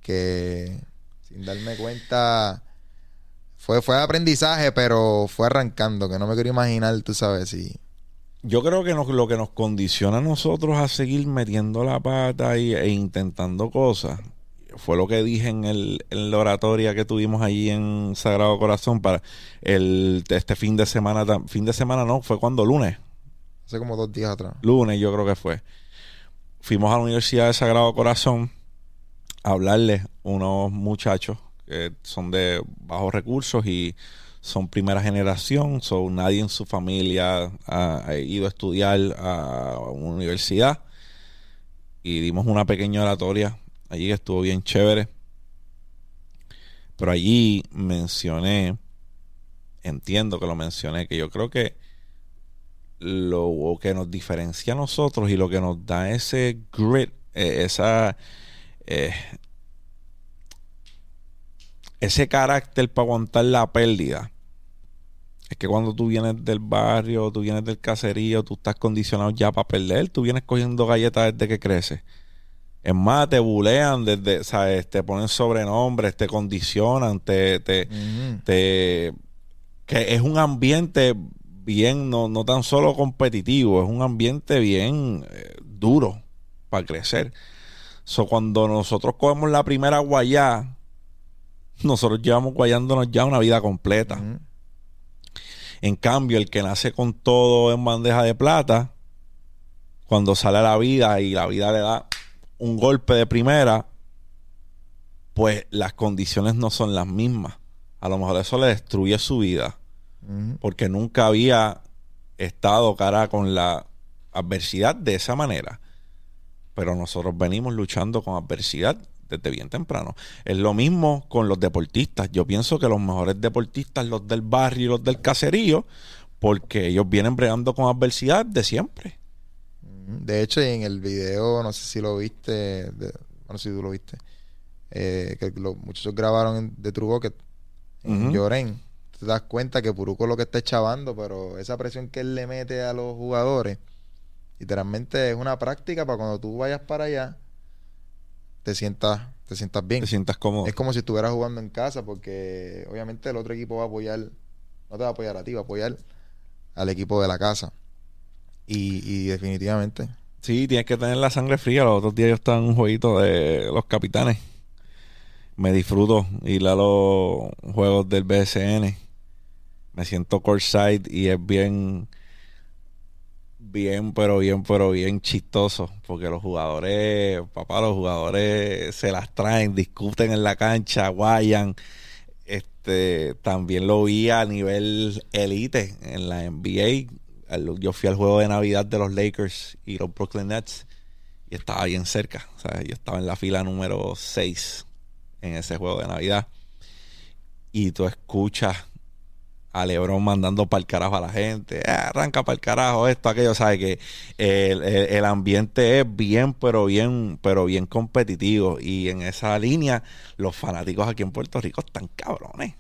S2: Que sin darme cuenta, fue, fue aprendizaje, pero fue arrancando, que no me quiero imaginar, tú sabes, si...
S1: Yo creo que nos- lo que nos condiciona a nosotros a seguir metiendo la pata y- e intentando cosas fue lo que dije en, el, en la oratoria que tuvimos allí en Sagrado Corazón para el este fin de semana. Fin de semana no, fue cuando lunes.
S2: Hace como dos días atrás.
S1: lunes yo creo que fue. Fuimos a la Universidad de Sagrado Corazón a hablarles unos muchachos que son de bajos recursos y son primera generación, so nadie en su familia ha, ido a estudiar a una universidad y dimos una pequeña oratoria allí que estuvo bien chévere. Pero allí mencioné, entiendo que lo mencioné, que yo creo que lo que nos diferencia a nosotros y lo que nos da ese grit, eh, esa eh, ese carácter para aguantar la pérdida. Es que cuando tú vienes del barrio, tú vienes del caserío, tú estás condicionado ya para perder, tú vienes cogiendo galletas desde que creces. Es más, te bulean desde, ¿sabes? Te ponen sobrenombres, te condicionan, te, te,
S2: Ujú.
S1: te- que es un ambiente bien, no, no tan solo competitivo, es un ambiente bien eh, duro para crecer. So, cuando nosotros cogemos la primera guayá, nosotros llevamos guayándonos ya una vida completa.
S2: Ujú.
S1: En cambio, el que nace con todo en bandeja de plata, cuando sale a la vida y la vida le da un golpe de primera, pues las condiciones no son las mismas. A lo mejor eso le destruye su vida, porque nunca había estado cara con la adversidad de esa manera. Pero nosotros venimos luchando con adversidad desde bien temprano. Es lo mismo con los deportistas. Yo pienso que los mejores deportistas, los del barrio y los del caserío, porque ellos vienen bregando con adversidad de siempre.
S2: De hecho, en el video, no sé si lo viste, de- bueno, si tú lo viste, eh, que los muchachos grabaron en- de True Bucket en. Lloren. Te das cuenta que Puruco lo que está chavando, pero esa presión que él le mete a los jugadores, literalmente es una práctica para cuando tú vayas para allá, te sientas, te sientas bien.
S1: Te sientas cómodo.
S2: Es como si estuvieras jugando en casa, porque obviamente el otro equipo va a apoyar, no te va a apoyar a ti, va a apoyar al equipo de la casa. Y, y definitivamente.
S1: Sí, tienes que tener la sangre fría. Los otros días yo estaba en un jueguito de los capitanes. Me disfruto ir a los juegos del BSN. Me siento courtside y es bien, bien, pero bien, pero bien chistoso. Porque los jugadores, papá, los jugadores se las traen, discuten en la cancha, guayan. Este, también lo vi a nivel elite en la NBA. Yo fui al juego de Navidad de los Lakers y los Brooklyn Nets y estaba bien cerca. O sea, yo estaba en la fila número 6 en ese juego de Navidad. Y tú escuchas a Lebron mandando para el carajo a la gente, eh, arranca para el carajo esto, aquello, sabe que el, ambiente es bien, pero bien, pero bien competitivo y en esa línea los fanáticos aquí en Puerto Rico están cabrones.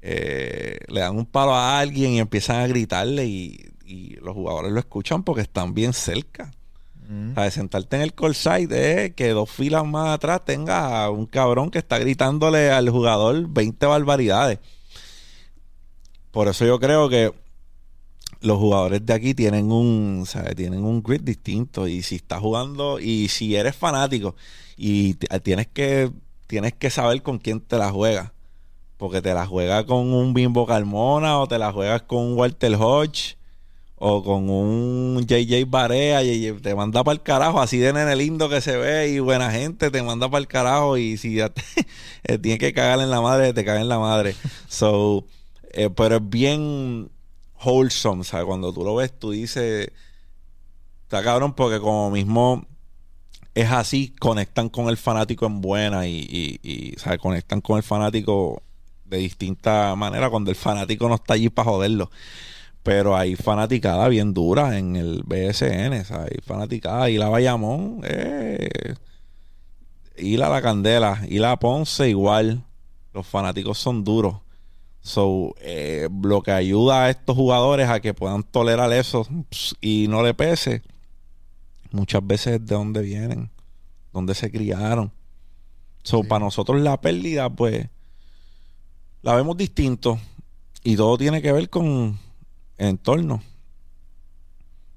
S1: Eh, le dan un palo a alguien y empiezan a gritarle y, los jugadores lo escuchan porque están bien cerca. Mm. de sentarte en el call side es que dos filas más atrás tenga un cabrón que está gritándole al jugador 20 barbaridades. Por eso yo creo que los jugadores de aquí tienen un, tienen un grit distinto. Y si estás jugando, y si eres fanático, y tienes que, tienes que saber con quién te la juegas. Porque te la juegas con un Bimbo Carmona, o te la juegas con un Walter Hodge, o con un JJ Barea, y te manda para el carajo, así de nene lindo que se ve y buena gente, te manda para el carajo. Y si ya te, eh, tienes que cagar en la madre, te caga en la madre. So. Eh, pero es bien wholesome, ¿sabes? Cuando tú lo ves, tú dices, está cabrón porque como mismo es así, conectan con el fanático en buena y, y, y ¿sabes? Conectan con el fanático de distinta manera cuando el fanático no está allí para joderlo. Pero hay fanaticada bien dura en el BSN, ¿sabes? Hay fanaticada y la Bayamón, eh, y la La Candela, y la Ponce igual. Los fanáticos son duros. So, eh, lo que ayuda a estos jugadores a que puedan tolerar eso y no le pese, muchas veces es de dónde vienen, dónde se criaron. So, para nosotros la pérdida, pues, la vemos distinto y todo tiene que ver con el entorno.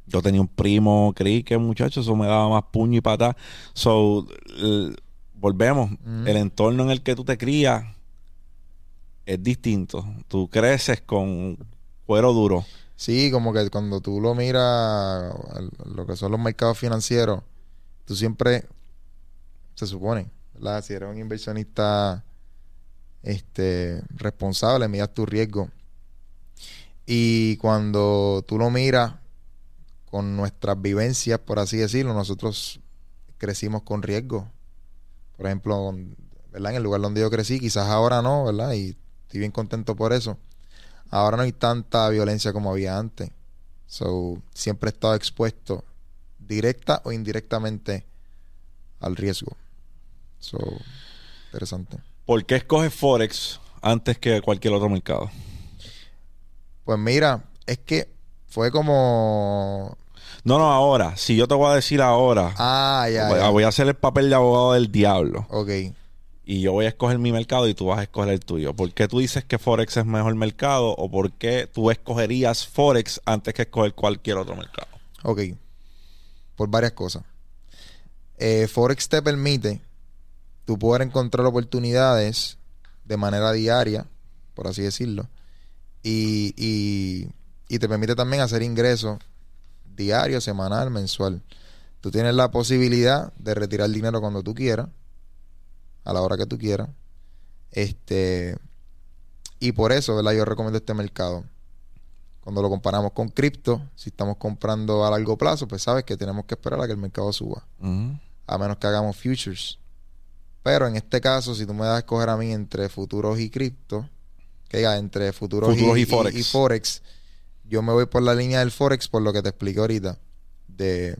S1: Yo tenía un primo, creí que muchacho, eso me daba más puño y pata. So, volvemos, el entorno en el que tú te crías es distinto. Tú creces con cuero duro.
S2: Sí, como que cuando tú lo miras, lo que son los mercados financieros, tú siempre, se supone, ¿verdad? Si eres un inversionista este, responsable, miras tu riesgo. Y cuando tú lo miras con nuestras vivencias, por así decirlo, nosotros crecimos con riesgo. Por ejemplo, ¿verdad? En el lugar donde yo crecí, quizás ahora no, ¿verdad? Y Estoy bien contento por eso. Ahora no hay tanta violencia como había antes. So, siempre he estado expuesto directa o indirectamente al riesgo. So, interesante.
S1: ¿Por qué escoges Forex antes que cualquier otro mercado?
S2: Pues mira, es que fue como.
S1: No, no, ahora. Si yo te voy a decir ahora.
S2: Ah, ya.
S1: Voy,
S2: ya.
S1: voy a hacer el papel de abogado del diablo.
S2: Ok
S1: y yo voy a escoger mi mercado y tú vas a escoger el tuyo. ¿Por qué tú dices que Forex es mejor mercado o por qué tú escogerías Forex antes que escoger cualquier otro mercado?
S2: Ok, por varias cosas. Eh, Forex te permite tú poder encontrar oportunidades de manera diaria, por así decirlo, y, y, y te permite también hacer ingresos diario, semanal, mensual. Tú tienes la posibilidad de retirar dinero cuando tú quieras a la hora que tú quieras. Este, y por eso, ¿verdad? Yo recomiendo este mercado. Cuando lo comparamos con cripto, si estamos comprando a largo plazo, pues sabes que tenemos que esperar a que el mercado suba. A menos que hagamos futures. Pero en este caso, si tú me das a escoger a mí entre futuros y cripto, que diga, entre futuros, y, forex. y, forex. yo me voy por la línea del forex por lo que te expliqué ahorita de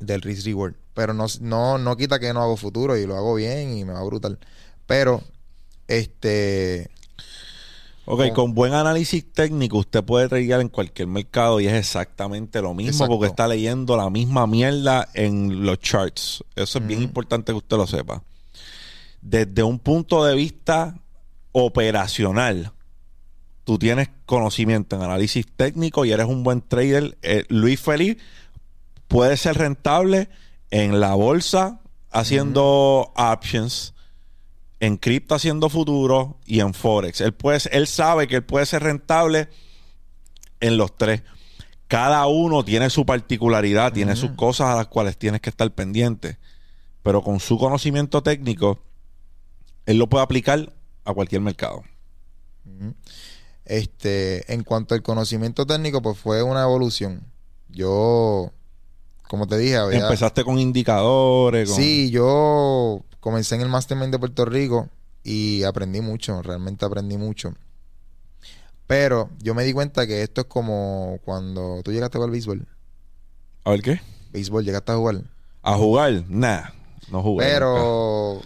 S2: del risk reward. Pero no, no, no quita que no hago futuro y lo hago bien y me va brutal. Pero, este.
S1: Ok, con, buen análisis técnico usted puede tradear en cualquier mercado y es exactamente lo mismo porque está leyendo la misma mierda en los charts. Eso es bien importante que usted lo sepa. Desde un punto de vista operacional, tú tienes conocimiento en análisis técnico y eres un buen trader. Eh, Luis Feliz puede ser rentable en la bolsa haciendo options, en cripto haciendo futuro y en forex. Él, puede, él sabe que él puede ser rentable en los tres. Cada uno tiene su particularidad, tiene sus cosas a las cuales tienes que estar pendiente. Pero con su conocimiento técnico, él lo puede aplicar a cualquier mercado.
S2: Este, en cuanto al conocimiento técnico, pues fue una evolución. Yo, como te dije,
S1: empezaste con indicadores.
S2: Sí, yo comencé en el Mastermind de Puerto Rico y aprendí mucho, realmente aprendí mucho. Pero yo me di cuenta que esto es como cuando tú llegaste a jugar béisbol.
S1: ¿A ver qué?
S2: Béisbol, llegaste a jugar.
S1: ¿A jugar? Nah, no jugué.
S2: Pero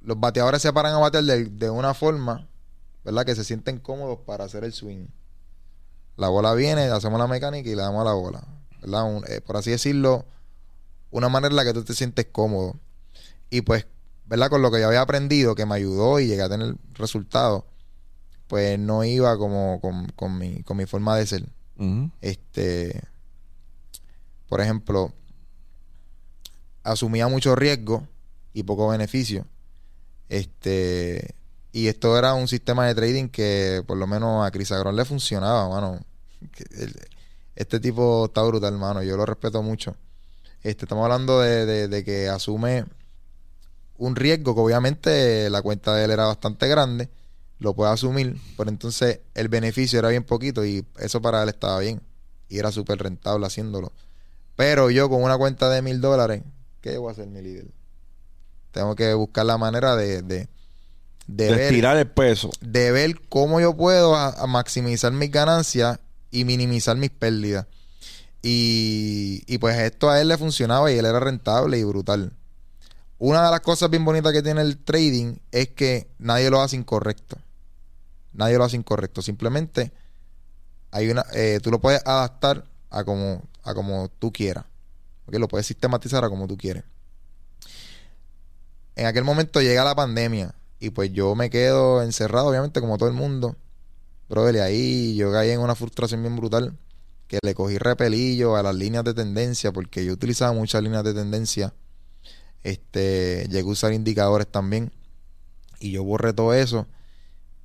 S2: los bateadores se paran a batear de una forma ¿verdad? Que se sienten cómodos para hacer el swing. La bola viene, hacemos la mecánica y le damos a la bola, ¿verdad? Eh, por así decirlo, una manera en la que tú te sientes cómodo. Y pues, ¿verdad? Con lo que yo había aprendido, que me ayudó y llegué a tener resultados, pues no iba como con, mi, con mi forma de ser. Este, por ejemplo, asumía mucho riesgo y poco beneficio. Este, y esto era un sistema de trading que por lo menos a Chris Agron le funcionaba, mano. Este tipo está brutal, hermano. Yo lo respeto mucho. Este, estamos hablando de, que asume un riesgo que obviamente la cuenta de él era bastante grande. Lo puede asumir, pero entonces el beneficio era bien poquito y eso para él estaba bien. Y era súper rentable haciéndolo. Pero yo con una cuenta de mil dólares, ¿qué voy a hacer mi líder? Tengo que buscar la manera de
S1: de, ver, el peso.
S2: De ver cómo yo puedo maximizar mis ganancias y minimizar mis pérdidas. Y, y, pues esto a él le funcionaba y él era rentable y brutal. Una de las cosas bien bonitas que tiene el trading es que nadie lo hace incorrecto. Nadie lo hace incorrecto. Simplemente hay una, eh, tú lo puedes adaptar a como, a como tú quieras. porque Lo puedes sistematizar a como tú quieres. En aquel momento llega la pandemia y pues yo me quedo encerrado, obviamente, como todo el mundo. Brother, y ahí yo caí en una frustración bien brutal. Que le cogí repelillo a las líneas de tendencia, porque yo utilizaba muchas líneas de tendencia. Este, llegué a usar indicadores también. Y yo borré todo eso.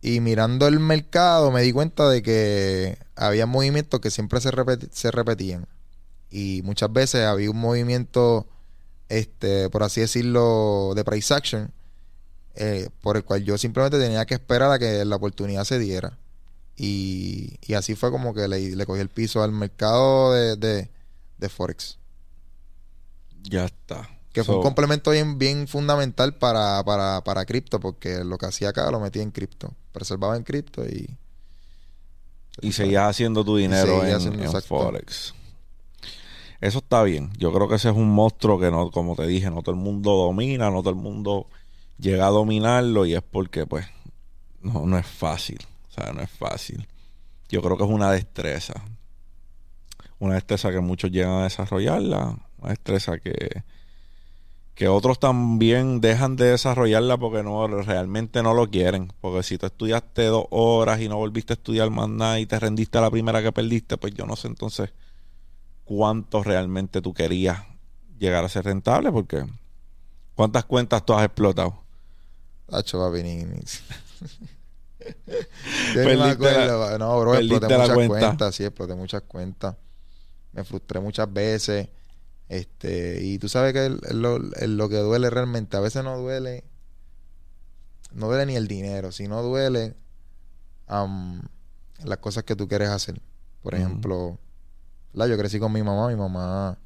S2: Y mirando el mercado me di cuenta de que había movimientos que siempre se, repetían. Y muchas veces había un movimiento, este, por así decirlo, de price action eh, por el cual yo simplemente tenía que esperar a que la oportunidad se diera. Y, así fue como que le, le, cogí el piso al mercado de, Forex.
S1: Ya está.
S2: Que fue un complemento bien, bien fundamental para, para, para cripto, porque lo que hacía acá lo metía en cripto. Preservaba en cripto y.
S1: Y seguías haciendo tu dinero en, Forex. Eso está bien. Yo creo que ese es un monstruo que no, como te dije, no todo el mundo domina, no todo el mundo llega a dominarlo y es porque pues no, no es fácil. No es fácil. Yo creo que es una destreza. Una destreza que muchos llegan a desarrollarla. Una destreza que, que otros también dejan de desarrollarla porque no realmente no lo quieren. Porque si tú estudiaste dos horas y no volviste a estudiar más nada y te rendiste a la primera que perdiste, pues yo no sé entonces cuánto realmente tú querías llegar a ser rentable porque ¿cuántas cuentas tú has explotado?
S2: Hacho, papi, Yo me acuerdo, no, bro, exploté muchas cuenta. cuentas, sí, exploté muchas cuentas. Me frustré muchas veces. Este, y tú sabes que lo, lo, que duele realmente, a veces no duele, no duele ni el dinero, sino duele las cosas que tú quieres hacer. Por ejemplo, la, yo crecí con mi mamá, mi mamá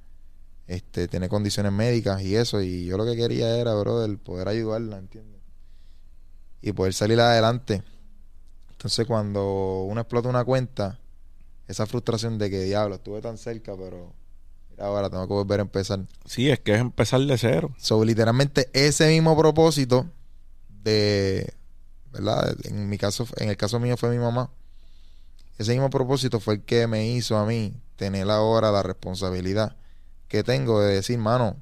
S2: este, tiene condiciones médicas y eso, y yo lo que quería era, bro, el poder ayudarla, ¿entiendes? y poder salir adelante. Entonces, cuando uno explota una cuenta, esa frustración de que diablo, estuve tan cerca, pero ahora tengo que volver a empezar.
S1: Sí, es que es empezar de cero.
S2: Sobre literalmente ese mismo propósito de, ¿verdad? En mi caso, en el caso mío fue mi mamá. Ese mismo propósito fue el que me hizo a mí tener ahora la responsabilidad que tengo de decir, mano,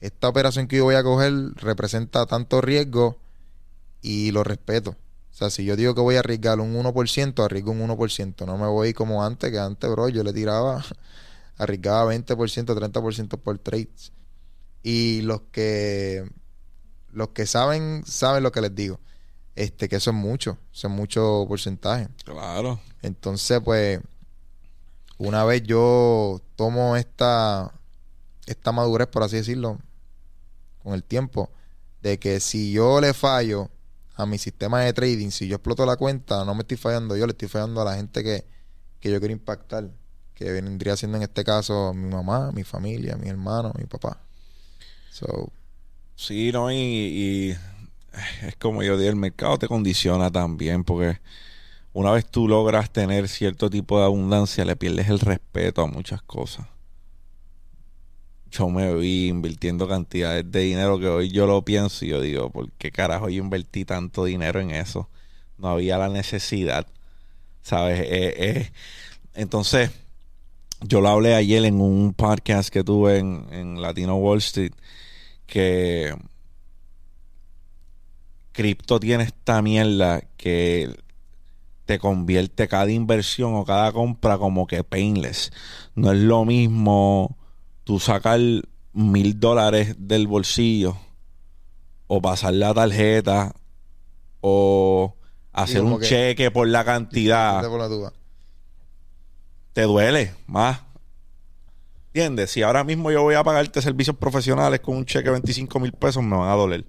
S2: esta operación que yo voy a coger representa tanto riesgo y lo respeto. O sea, si yo digo que voy a arriesgar un 1%, arriesgo un 1%. No me voy como antes, que antes, bro, yo le tiraba arriesgaba 20%, 30% por trades. Y los que los que saben, saben lo que les digo. Este, que eso es mucho, eso es mucho porcentaje.
S1: Claro.
S2: Entonces, pues, una vez yo tomo esta, esta madurez, por así decirlo, con el tiempo, de que si yo le fallo a mi sistema de trading, si yo exploto la cuenta, no me estoy fallando yo, le estoy fallando a la gente que, que yo quiero impactar, que vendría siendo en este caso mi mamá, mi familia, mi hermano, mi papá. So,
S1: Sí, no, y, es como yo digo, el mercado te condiciona también, porque una vez tú logras tener cierto tipo de abundancia, le pierdes el respeto a muchas cosas. Yo me vi invirtiendo cantidades de dinero que hoy yo lo pienso y yo digo, ¿por qué carajo yo invertí tanto dinero en eso? No había la necesidad, ¿sabes? Eh, eh, entonces, yo lo hablé ayer en un podcast que tuve en, en Latino Wall Street que cripto tiene esta mierda que te convierte cada inversión o cada compra como que painless. No es lo mismo tú sacar mil dólares del bolsillo o pasar la tarjeta o hacer un cheque por la cantidad. Te duele más. ¿Entiendes? Si ahora mismo yo voy a pagarte servicios profesionales con un cheque de 25 mil pesos, me van a doler.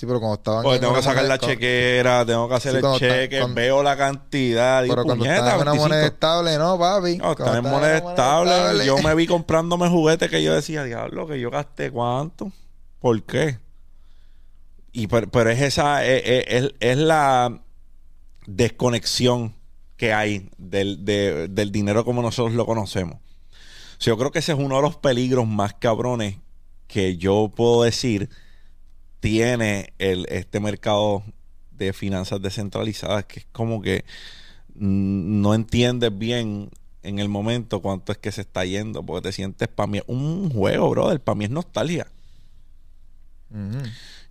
S2: Sí, pero cuando estaban.
S1: Tengo que sacar la chequera, tengo que hacer el cheque, veo la cantidad.
S2: Pero cuando estás en una moneda estable, no, papi.
S1: No, estás en moneda estable. Yo me vi comprándome juguetes que yo decía, diablo, que yo gasté cuánto. ¿Por qué? Y pero, es esa, es, es, es, la desconexión que hay del, de, del dinero como nosotros lo conocemos. yo creo que ese es uno de los peligros más cabrones que yo puedo decir tiene el, este mercado de finanzas descentralizadas, que es como que no entiendes bien en el momento cuánto es que se está yendo, porque te sientes, para mí un juego, brother, para mí es nostalgia.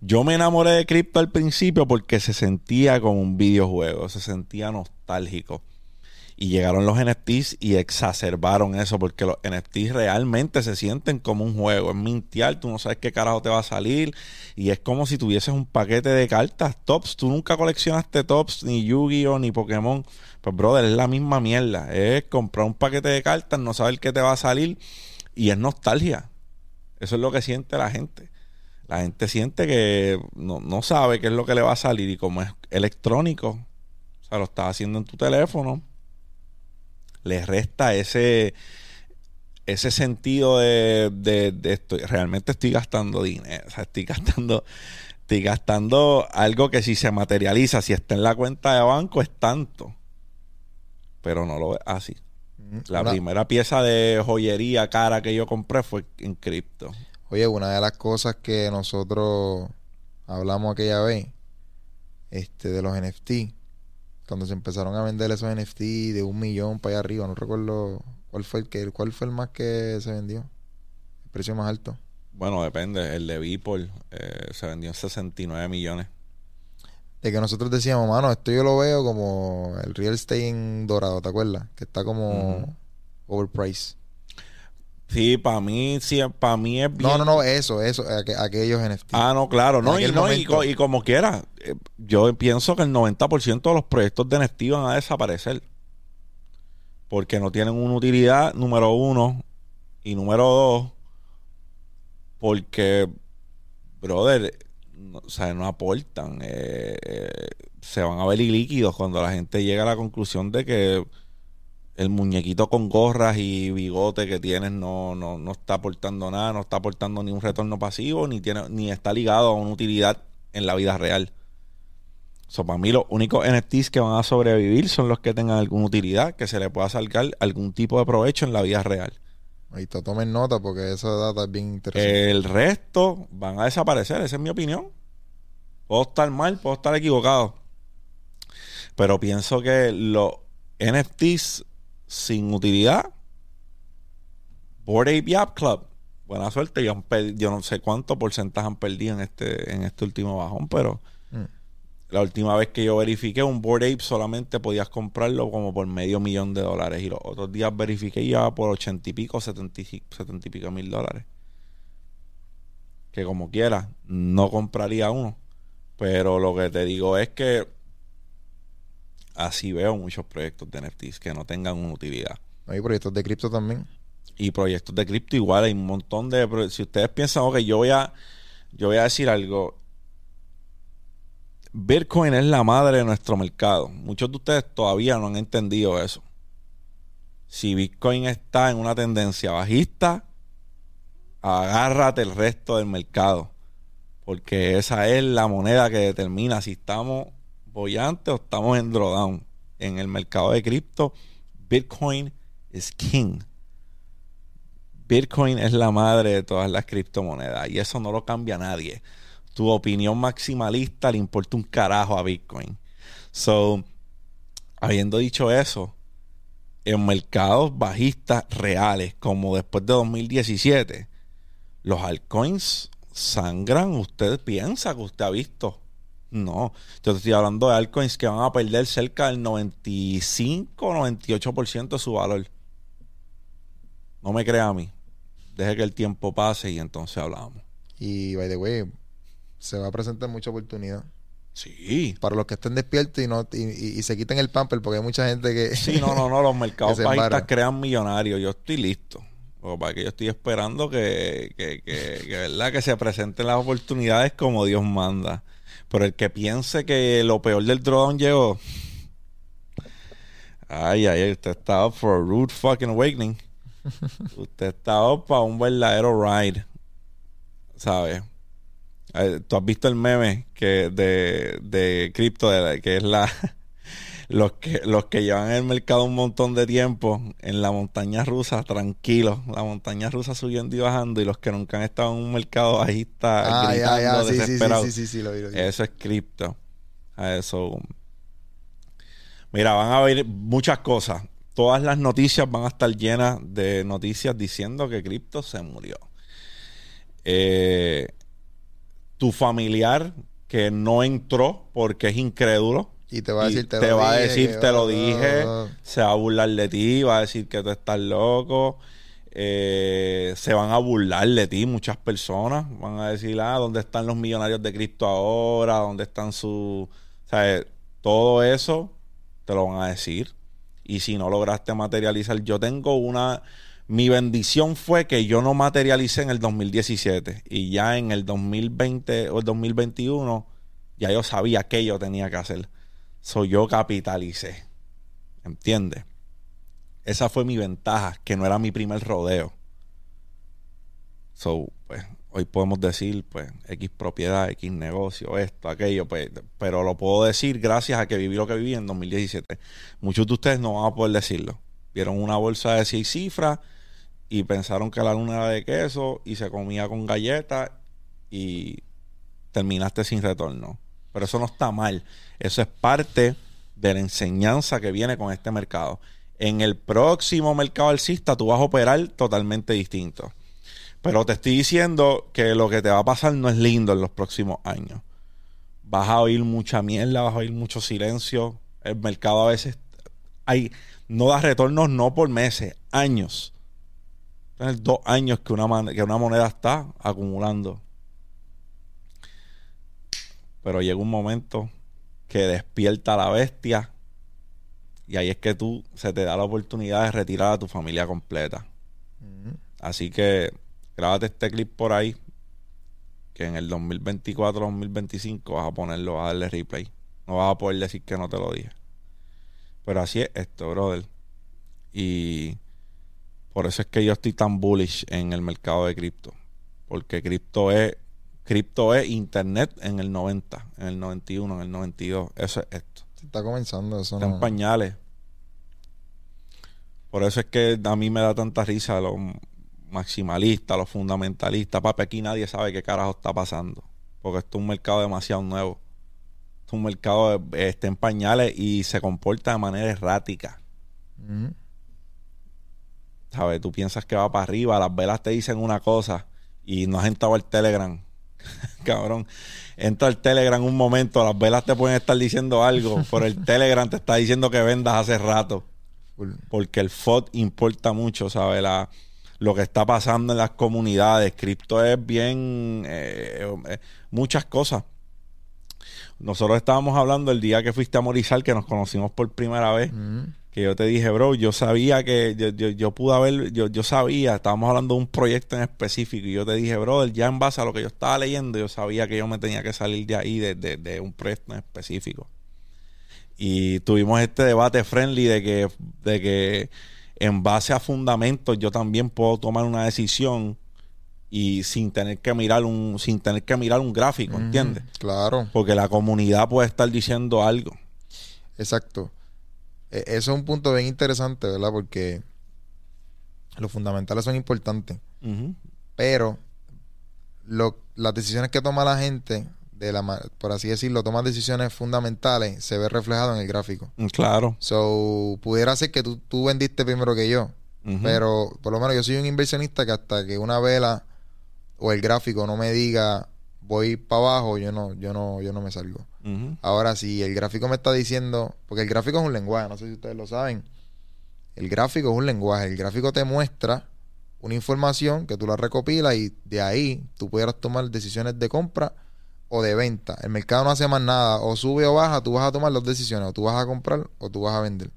S1: Yo me enamoré de cripto al principio porque se sentía como un videojuego, se sentía nostálgico. Y llegaron los NFTs y exacerbaron eso, porque los NFTs realmente se sienten como un juego. Es mintial, tú no sabes qué carajo te va a salir. Y es como si tuvieses un paquete de cartas tops. Tú nunca coleccionaste tops, ni Yu-Gi-Oh, ni Pokémon. Pues, brother, es la misma mierda. Es comprar un paquete de cartas, no saber qué te va a salir. Y es nostalgia. Eso es lo que siente la gente. La gente siente que no, no sabe qué es lo que le va a salir. Y como es electrónico, o sea, lo estás haciendo en tu teléfono le resta ese ese sentido de, de, realmente estoy gastando dinero, o sea, estoy gastando, estoy gastando algo que si se materializa, si está en la cuenta de banco, es tanto. Pero no lo es así. Mm, la primera pieza de joyería cara que yo compré fue en cripto.
S2: Oye, una de las cosas que nosotros hablamos aquella vez, este, de los NFT, cuando se empezaron a vender esos NFT de un millón para allá arriba, no recuerdo cuál fue el que, cuál fue el más que se vendió, el precio más alto.
S1: Bueno, depende. El de Beeple eh, se vendió en 69 millones.
S2: De que nosotros decíamos, mano, esto yo lo veo como el real estate en dorado, ¿te acuerdas? Que está como overpriced.
S1: Sí, para mí, sí, para mí es
S2: bien. No, no, no, eso, eso, aquellos NFT.
S1: Ah, no, claro, no, y, no y, como quiera, eh, yo pienso que el 90% de los proyectos de NFT van a desaparecer. Porque no tienen una utilidad, número uno, y número dos, porque, brother, o sea, no aportan. Eh, eh, se van a ver ilíquidos cuando la gente llega a la conclusión de que el muñequito con gorras y bigote que tienes no, no, no está aportando nada, no está aportando ni un retorno pasivo, ni, tiene, ni está ligado a una utilidad en la vida real. So, para mí los únicos NFTs que van a sobrevivir son los que tengan alguna utilidad, que se le pueda sacar algún tipo de provecho en la vida real.
S2: Ahí te tomen nota porque esa data es bien interesante.
S1: El resto van a desaparecer, esa es mi opinión. Puedo estar mal, puedo estar equivocado. Pero pienso que los NFTs sin utilidad. Board Ape App Club. Buena suerte. Yo, yo, no sé cuánto porcentaje han perdido en este, en este último bajón, pero mm. la última vez que yo verifiqué, un Board Ape solamente podías comprarlo como por medio millón de dólares. Y los otros días verifiqué ya por ochenta y pico, setenta y, setenta y pico mil dólares. Que como quiera, no compraría uno. Pero lo que te digo es que así veo muchos proyectos de NFTs que no tengan una utilidad.
S2: Hay proyectos de cripto también.
S1: Y proyectos de cripto igual, hay un montón de... Si ustedes piensan, ok, yo voy a, yo voy a decir algo. Bitcoin es la madre de nuestro mercado. Muchos de ustedes todavía no han entendido eso. Si Bitcoin está en una tendencia bajista, agárrate el resto del mercado. Porque esa es la moneda que determina si estamos bollantes o estamos en drawdown. En el mercado de cripto, Bitcoin es king. Bitcoin es la madre de todas las criptomonedas y eso no lo cambia nadie. Tu opinión maximalista le importa un carajo a Bitcoin. So, habiendo dicho eso, en mercados bajistas reales, como después de 2017, los altcoins sangran. Usted piensa que usted ha visto. No, yo te estoy hablando de altcoins que van a perder cerca del 95 98% de su valor. No me crea a mí. Deje que el tiempo pase y entonces hablamos.
S2: Y, by the way, se va a presentar mucha oportunidad.
S1: Sí.
S2: Para los que estén despiertos y no y, se quiten el pamper, porque hay mucha gente que.
S1: Sí, no, no, no. Los mercados bajistas crean millonarios. Yo estoy listo. O para que yo estoy esperando que, que, que, que, ¿verdad? que se presenten las oportunidades como Dios manda. Pero el que piense que lo peor del drawdown llegó. Ay, ay, usted está up for a rude fucking awakening. usted está up para un verdadero ride. ¿Sabes? Eh, Tú has visto el meme que de, de cripto, que es la los que, los que llevan el mercado un montón de tiempo en la montaña rusa, tranquilos, la montaña rusa subiendo y bajando, y los que nunca han estado en un mercado bajista
S2: ah, gritando, desesperados. Sí, sí, sí, lo
S1: Eso es cripto. Eso. Mira, van a haber muchas cosas. Todas las noticias van a estar llenas de noticias diciendo que cripto se murió. Eh, tu familiar que no entró porque es incrédulo,
S2: y te va a decir,
S1: te, lo va dije, a decir, te lo dije, se va a burlar de ti, va a decir que tú estás loco. Eh, se van a burlar de ti muchas personas. Van a decir, ah, ¿dónde están los millonarios de Cristo ahora? ¿Dónde están sus...? O sea, todo eso te lo van a decir. Y si no lograste materializar, yo tengo una... Mi bendición fue que yo no materialicé en el 2017 y ya en el 2020 o el 2021 ya yo sabía qué yo tenía que hacer. So yo capitalicé. ¿Entiendes? Esa fue mi ventaja, que no era mi primer rodeo. So, pues, hoy podemos decir, pues, X propiedad, X negocio, esto, aquello, pues, pero lo puedo decir gracias a que viví lo que viví en 2017. Muchos de ustedes no van a poder decirlo. Vieron una bolsa de seis cifras y pensaron que la luna era de queso y se comía con galletas y terminaste sin retorno. Pero eso no está mal. Eso es parte de la enseñanza que viene con este mercado. En el próximo mercado alcista tú vas a operar totalmente distinto. Pero te estoy diciendo que lo que te va a pasar no es lindo en los próximos años. Vas a oír mucha mierda, vas a oír mucho silencio. El mercado a veces hay, no da retornos no por meses, años. Tienes dos años que una, que una moneda está acumulando. Pero llega un momento que despierta la bestia y ahí es que tú se te da la oportunidad de retirar a tu familia completa. Así que grábate este clip por ahí que en el 2024-2025 vas a ponerlo, vas a darle replay. No vas a poder decir que no te lo dije. Pero así es esto, brother. Y por eso es que yo estoy tan bullish en el mercado de cripto. Porque cripto es cripto es internet en el 90, en el 91, en el 92. Eso es esto.
S2: está comenzando eso.
S1: Está en pañales. Por eso es que a mí me da tanta risa los maximalistas, los fundamentalistas. Papi, aquí nadie sabe qué carajo está pasando. Porque esto es un mercado demasiado nuevo. Esto es un mercado que está en pañales y se comporta de manera errática. ¿Sabes? Tú piensas que va para arriba, las velas te dicen una cosa y no has entrado al Telegram Cabrón. Entra al Telegram un momento, las velas te pueden estar diciendo algo, pero el Telegram te está diciendo que vendas hace rato. Porque el FOD importa mucho, ¿sabes? La, lo que está pasando en las comunidades. Cripto es bien. eh, eh, muchas cosas. Nosotros estábamos hablando el día que fuiste a Morizal, que nos conocimos por primera vez.
S2: Ujú.
S1: Que yo te dije, bro, yo sabía que yo, yo, yo pude haber, yo, yo sabía, estábamos hablando de un proyecto en específico y yo te dije, bro, ya en base a lo que yo estaba leyendo, yo sabía que yo me tenía que salir de ahí, de, de- de un proyecto en específico. Y tuvimos este debate friendly de que, de que en base a fundamentos yo también puedo tomar una decisión y sin tener que mirar un, sin tener que mirar un gráfico, ¿entiendes?
S2: Claro.
S1: Porque la comunidad puede estar diciendo algo.
S2: Exacto. E- Eso es un punto bien interesante, ¿verdad? Porque los fundamentales son importantes. Pero lo- las decisiones que toma la gente, de la, por así decirlo, toma decisiones fundamentales, se ve reflejado en el gráfico.
S1: Mm, Claro.
S2: So, pudiera ser que tú, tú vendiste primero que yo. Pero por lo menos yo soy un inversionista que hasta que una vela o el gráfico no me diga voy para abajo, yo no, yo no, yo no me salgo. Ahora, si el gráfico me está diciendo, porque el gráfico es un lenguaje, no sé si ustedes lo saben. El gráfico es un lenguaje. El gráfico te muestra una información que tú la recopilas y de ahí tú pudieras tomar decisiones de compra o de venta. El mercado no hace más nada. O sube o baja, tú vas a tomar las decisiones. O tú vas a comprar o tú vas a vender.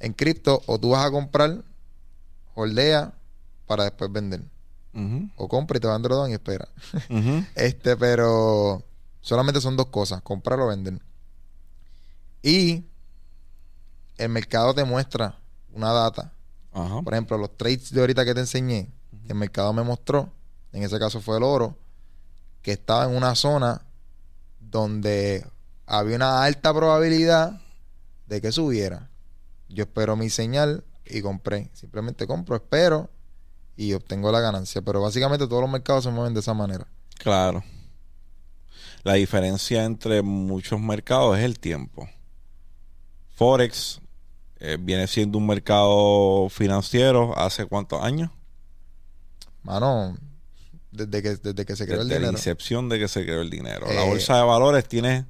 S2: En cripto, o tú vas a comprar, holdea para después vender. O compra y te van dos y espera. Este, pero solamente son dos cosas, comprar o vender. Y el mercado te muestra una data.
S1: Ajá.
S2: Por ejemplo, los trades de ahorita que te enseñé, el mercado me mostró, en ese caso fue el oro, que estaba en una zona donde había una alta probabilidad de que subiera. Yo espero mi señal y compré. Simplemente compro, espero y obtengo la ganancia. Pero básicamente todos los mercados se mueven de esa manera.
S1: Claro. La diferencia entre muchos mercados es el tiempo. Forex eh, viene siendo un mercado financiero hace cuántos años?
S2: Mano, desde que, desde que se creó el
S1: Desde la
S2: dinero.
S1: incepción de que se creó el dinero. la
S2: Eh,
S1: bolsa de valores tiene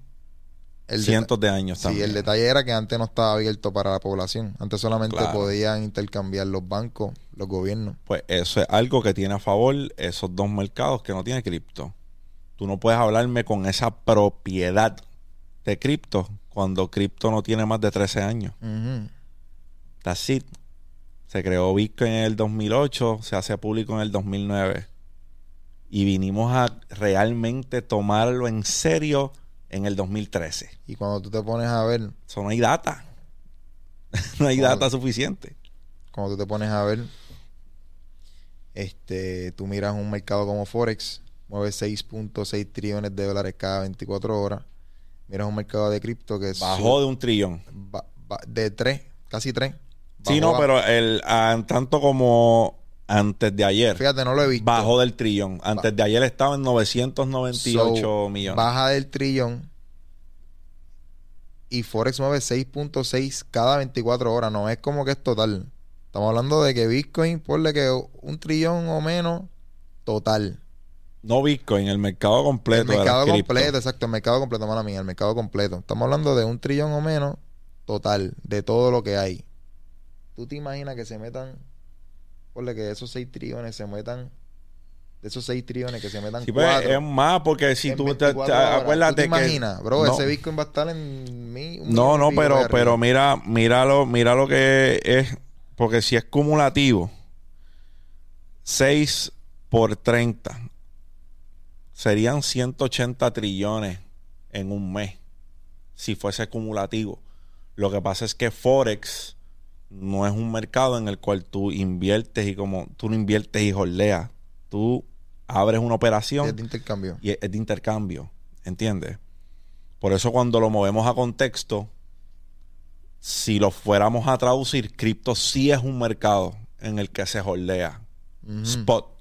S2: El
S1: cientos de años
S2: Sí,
S1: también.
S2: el detalle era que antes no estaba abierto para la población. Antes solamente
S1: Claro.
S2: podían intercambiar los bancos, los gobiernos.
S1: Pues eso es algo que tiene a favor esos dos mercados que no tiene cripto. Tú no puedes hablarme con esa propiedad de cripto cuando cripto no tiene más de 13 años.
S2: Ujú.
S1: That's it. Se creó Bitcoin en el 2008, se hace público en el 2009. Y vinimos a realmente tomarlo en serio en el 2013.
S2: Y cuando tú te pones a ver,
S1: Eso no hay data. no hay
S2: Cuando-
S1: data suficiente.
S2: cuando tú te pones a ver, este, tú miras un mercado como Forex, mueve 6.6 trillones de dólares cada 24 horas. Miras un mercado de cripto que es
S1: Bajó de un trillón.
S2: ba- ba- de 3, casi 3.
S1: Sí, no, pero el, ah, tanto como antes de ayer.
S2: Fíjate, no lo he visto.
S1: Bajó del trillón. Antes de ayer estaba en 998
S2: So,
S1: millones.
S2: Baja del trillón. Y Forex mueve 6.6 cada 24 horas. No es como que es total. Estamos hablando de que Bitcoin, ponle que un trillón o menos, total.
S1: No Bitcoin, el mercado completo.
S2: el
S1: de
S2: mercado
S1: cripto.
S2: completo, exacto, el mercado completo, mala mía, el mercado completo. Estamos hablando de un trillón o menos, total, de todo lo que hay. ¿Tú te imaginas que se metan, ponle que de esos 6 trillones se metan, de esos 6 trillones que se metan
S1: Sí, pues,
S2: 4?
S1: es más, porque si tú te,
S2: 24
S1: te- acuérdate
S2: ¿Tú te
S1: que.
S2: imaginas, bro?
S1: No.
S2: Ese Bitcoin va a estar en un
S1: No, no, pero, pero mira, míralo, mira lo que es, porque si es cumulativo, 6 por 30 serían 180 trillones en un mes, si fuese cumulativo. Lo que pasa es que Forex no es un mercado en el cual tú inviertes y como tú no inviertes y holdeas, tú abres una operación
S2: Es de intercambio.
S1: y es de intercambio, ¿entiendes? Por eso cuando lo movemos a contexto, si lo fuéramos a traducir, cripto sí es un mercado en el que se.
S2: Ujú.
S1: Spot.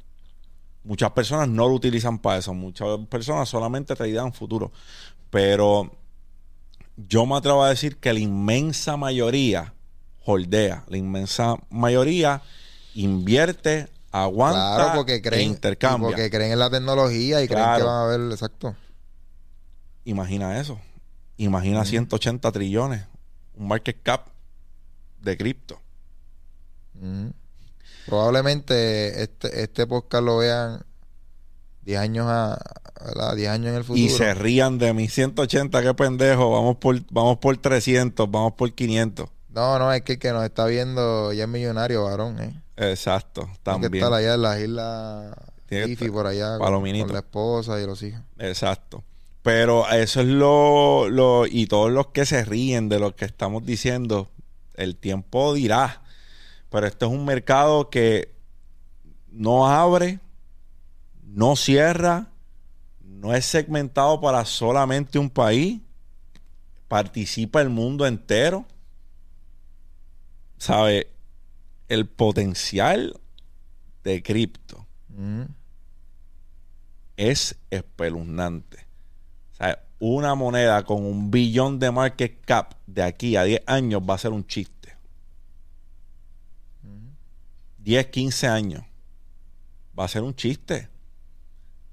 S1: Muchas personas no lo utilizan para eso. Muchas personas solamente tradean futuro. Pero yo me atrevo a decir que la inmensa mayoría holdea. La inmensa mayoría invierte aguanta
S2: Claro, porque creen,
S1: e intercambia.
S2: porque creen en la tecnología y creen que
S1: Claro.
S2: van a ver, exacto.
S1: Imagina eso. Imagina
S2: Ujú.
S1: 180 trillones. Un market cap de cripto.
S2: Ujú. Probablemente este, este podcast lo vean 10 años a, ¿verdad? 10 años en el futuro.
S1: Y se rían de mis 180, qué pendejo. Vamos por, vamos por 300, vamos por 500.
S2: No, no, es que el que nos está viendo ya es millonario, varón, ¿eh?
S1: Exacto,
S2: Tiene que
S1: también.
S2: estar allá en las islas
S1: estar-
S2: por allá, con, con la esposa y los hijos.
S1: Exacto. Pero eso es lo, lo... Y todos los que se ríen de lo que estamos diciendo, el tiempo dirá. Pero este es un mercado que no abre, no cierra, no es segmentado para solamente un país. Participa el mundo entero. ¿Sabe? El potencial de cripto
S2: Ujú.
S1: es espeluznante. Sea, una moneda con un billón de market cap de aquí a 10 años va a ser un chiste. 10, 15 años. Va a ser un chiste.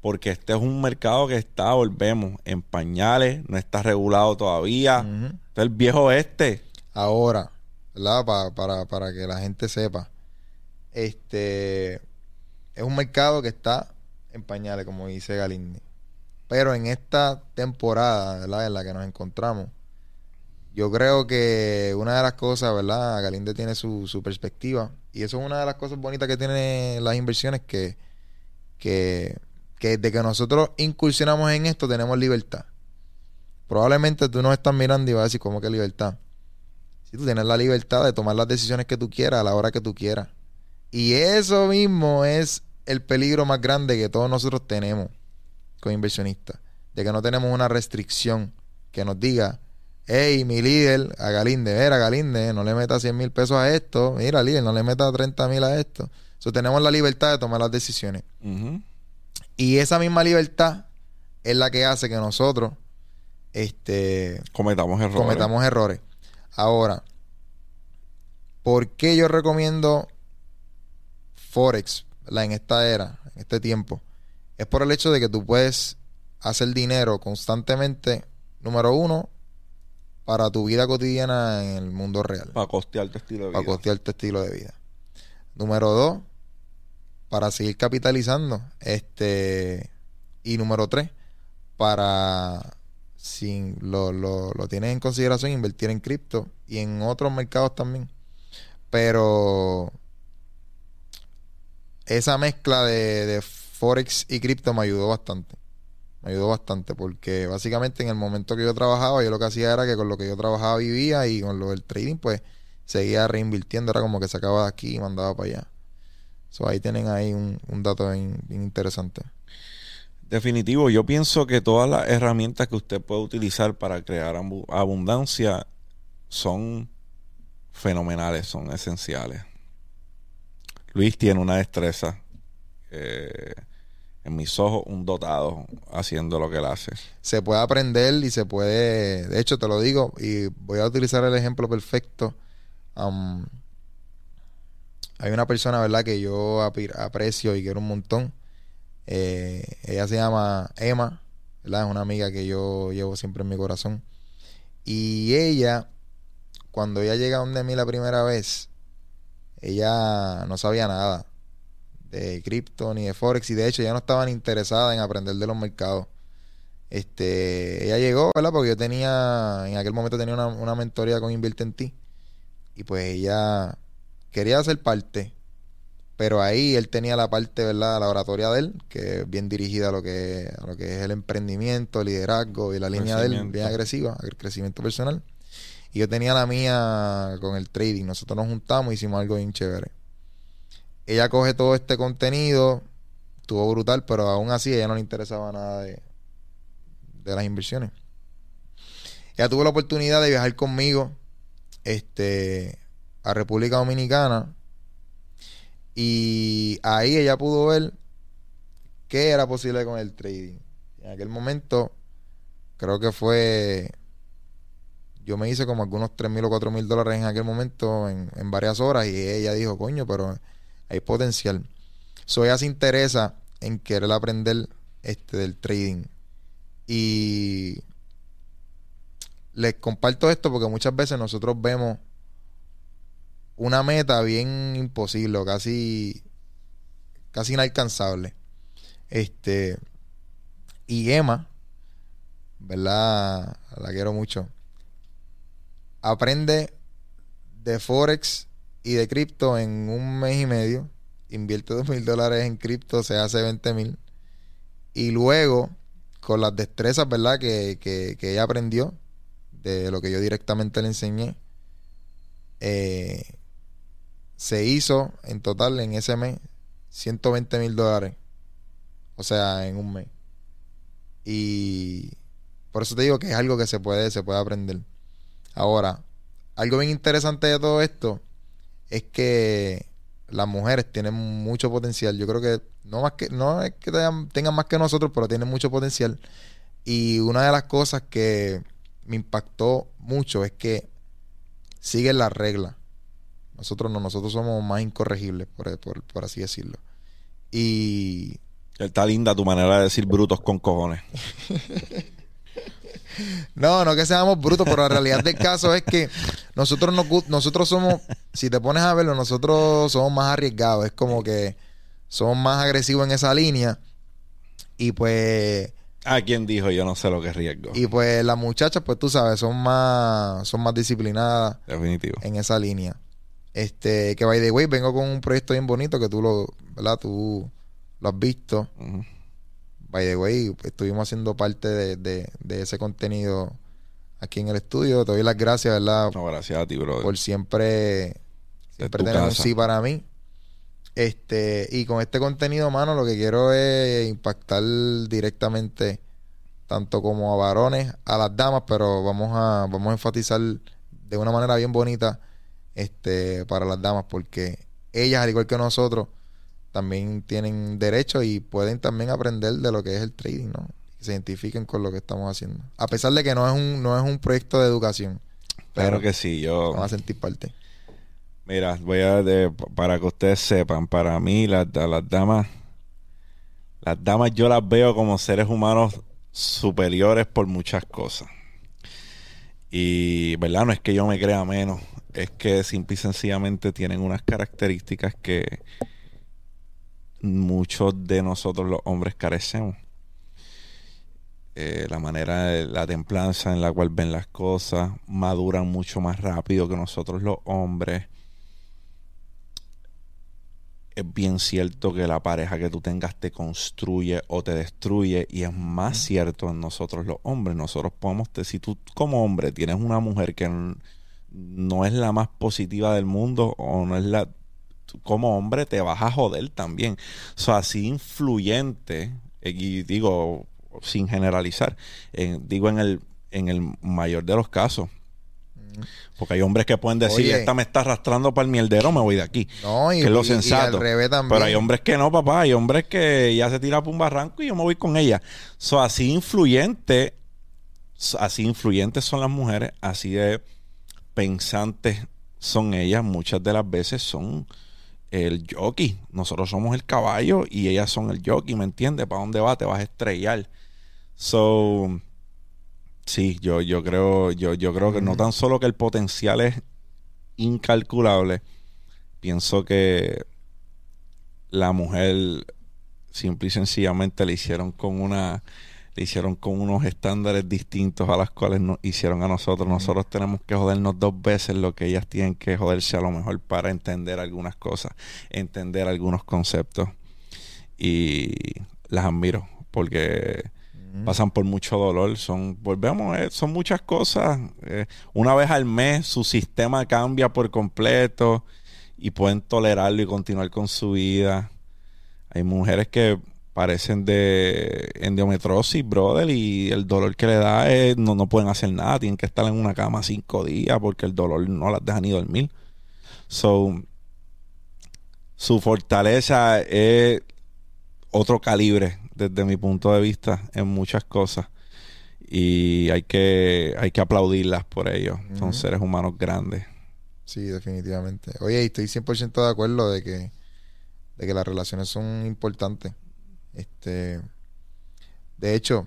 S1: Porque este es un mercado que está, volvemos, en pañales, no está regulado todavía. Este es el viejo este.
S2: Ahora, ¿verdad? Pa- para, para que la gente sepa. Este es un mercado que está en pañales, como dice Galindi. Pero en esta temporada, ¿verdad? En la que nos encontramos, yo creo que una de las cosas, ¿verdad? Galinde tiene su, su perspectiva. Y eso es una de las cosas bonitas que tienen las inversiones, que, que, que desde que nosotros incursionamos en esto tenemos libertad. Probablemente tú nos estás mirando y vas a decir, ¿cómo que libertad? Si tú tienes la libertad de tomar las decisiones que tú quieras a la hora que tú quieras. Y eso mismo es el peligro más grande que todos nosotros tenemos con inversionistas. De que no tenemos una restricción que nos diga, hey, mi líder, a Galinde, mira, Galinde, no le metas 100 mil pesos a esto. Mira, líder, no le metas 30 mil a esto. So, tenemos la libertad de tomar las decisiones. Y esa misma libertad es la que hace que nosotros este,
S1: Cometamos errores.
S2: cometamos errores. Ahora, ¿por qué yo recomiendo Forex ¿verdad? en esta era, en este tiempo? Es por el hecho de que tú puedes hacer dinero constantemente, número uno, para tu vida cotidiana en el mundo real,
S1: Para costear tu estilo de
S2: para
S1: vida.
S2: costear tu estilo de vida. Número dos, para seguir capitalizando. Este, y número tres, para si lo, lo, lo tienes en consideración, invertir en cripto y en otros mercados también. Pero esa mezcla de, de Forex y cripto me ayudó bastante. Me ayudó bastante porque básicamente en el momento que yo trabajaba, yo lo que hacía era que con lo que yo trabajaba vivía y con lo del trading, pues seguía reinvirtiendo. Era como que sacaba de aquí y mandaba para allá. So, ahí tienen ahí un, dato bien, interesante.
S1: Definitivo, yo pienso que todas las herramientas que usted puede utilizar para crear abundancia son fenomenales, son esenciales. Luis tiene una destreza, eh, en mis ojos, un dotado haciendo lo que él hace.
S2: se puede aprender y se puede, de hecho te lo digo y voy a utilizar el ejemplo perfecto. Hay una persona, ¿verdad? Que yo aprecio y quiero un montón. Eh, ella se llama Emma. Es una amiga que yo llevo siempre en mi corazón. Y ella, cuando ella llega donde mí la primera vez, ella no sabía nada de cripto ni de forex y de hecho ella no estaba ni interesada en aprender de los mercados. Este, ella llegó, ¿verdad? Porque yo tenía, en aquel momento tenía una, una mentoría con Invierte en ti. Y pues ella quería hacer parte. Pero ahí él tenía la parte, ¿verdad? La oratoria de él, que es bien dirigida a lo que, a lo que es el emprendimiento, el liderazgo y la línea de él, bien agresiva, el crecimiento personal. Y yo tenía la mía con el trading. Nosotros nos juntamos y hicimos algo bien chévere. Ella coge todo este contenido, estuvo brutal, pero aún así a ella no le interesaba nada de, de las inversiones. Ella tuvo la oportunidad de viajar conmigo este, a República Dominicana y ahí ella pudo ver qué era posible con el trading. En aquel momento, creo que fue, yo me hice como algunos 3 mil o 4 mil dólares en aquel momento en, en varias horas y ella dijo, coño, pero hay potencial. So ella interesa en querer aprender este del trading. Y les comparto esto porque muchas veces nosotros vemos una meta bien imposible, casi casi inalcanzable. Este y Emma, ¿verdad? La quiero mucho. Aprende de Forex y de cripto en un mes y medio. Invierte dos mil dólares en cripto, se hace 20 mil. Y luego, con las destrezas, ¿verdad? Que, que, que, ella aprendió de lo que yo directamente le enseñé, eh, se hizo en total en ese mes 120 mil dólares. O sea, en un mes. Y por eso te digo que es algo que se puede, se puede aprender. Ahora, algo bien interesante de todo esto es que las mujeres tienen mucho potencial. Yo creo que no más que no es que tengan, más que nosotros, pero tienen mucho potencial. Y una de las cosas que me impactó mucho es que siguen las reglas. Nosotros no, nosotros somos más incorregibles, por, por así decirlo. Y
S1: Está linda tu manera de decir brutos con cojones.
S2: No, no que seamos brutos, pero la realidad del caso es que nosotros nosotros somos, si te pones a verlo, nosotros somos más arriesgados. Es como que somos más agresivos en esa línea. Y pues.
S1: ¿A quién dijo yo no sé lo que es riesgo?
S2: Y pues las muchachas, pues tú sabes, son más, son más disciplinadas.
S1: Definitivo.
S2: En esa línea. Este, que by the way, vengo con un proyecto bien bonito que tú lo, ¿verdad? Tú lo has visto. By the way, estuvimos haciendo parte de, ese contenido aquí en el estudio. Te doy las gracias, ¿verdad?
S1: No, gracias a ti, brother.
S2: Por siempre, siempre tener un sí para mí. Este, y con este contenido, mano, lo que quiero es impactar directamente tanto como a varones, a las damas, pero vamos a, vamos a enfatizar de una manera bien bonita este, para las damas, porque ellas, al igual que nosotros, también tienen derecho y pueden también aprender de lo que es el trading, ¿no? Que se identifiquen con lo que estamos haciendo. A pesar de que no es un, no es un proyecto de educación.
S1: Claro que sí, yo...
S2: Vamos a sentir parte.
S1: Mira, voy a... para que ustedes sepan, para mí las, las damas... Las damas yo las veo como seres humanos superiores por muchas cosas. Y, ¿verdad? No es que yo me crea menos. Es que simple y sencillamente tienen unas características que muchos de nosotros los hombres carecemos. Eh, la manera, de, la templanza en la cual ven las cosas, maduran mucho más rápido que nosotros los hombres. Es bien cierto que la pareja que tú tengas te construye o te destruye y es más cierto en nosotros los hombres. Nosotros podemos, si tú como hombre tienes una mujer que no es la más positiva del mundo o no es la como hombre te vas a joder también. O sea, así influyente, y digo sin generalizar, digo en el, en el mayor de los casos. Porque hay hombres que pueden decir, esta me está arrastrando para el mierdero, me voy de aquí.
S2: No, y,
S1: que es lo sensato. Pero hay hombres que no, papá. Hay hombres que ya se tira por un barranco y yo me voy con ella. So, así influyente, así influyentes son las mujeres, así de pensantes son ellas. Muchas de las veces son el jockey. Nosotros somos el caballo y ellas son el jockey, ¿me entiendes? ¿Para dónde va? Te vas a estrellar. So, sí, yo, yo creo, yo, yo creo que no tan solo que el potencial es incalculable, pienso que la mujer simple y sencillamente le hicieron con una le hicieron con unos estándares distintos a los cuales nos hicieron a nosotros. Nosotros tenemos que jodernos dos veces lo que ellas tienen que joderse a lo mejor para entender algunas cosas, entender algunos conceptos. Y las admiro porque pasan por mucho dolor. Son, volvemos, eh, son muchas cosas. Eh, una vez al mes su sistema cambia por completo y pueden tolerarlo y continuar con su vida. Hay mujeres que parecen de endometrosis, brother, y el dolor que le da es, no, no pueden hacer nada, tienen que estar en una cama cinco días porque el dolor no las deja ni dormir. So, su fortaleza es otro calibre desde mi punto de vista en muchas cosas y hay que hay que aplaudirlas por ello. Son seres humanos grandes.
S2: Sí, definitivamente. Oye, estoy 100% de acuerdo de que de que las relaciones son importantes. Este, de hecho,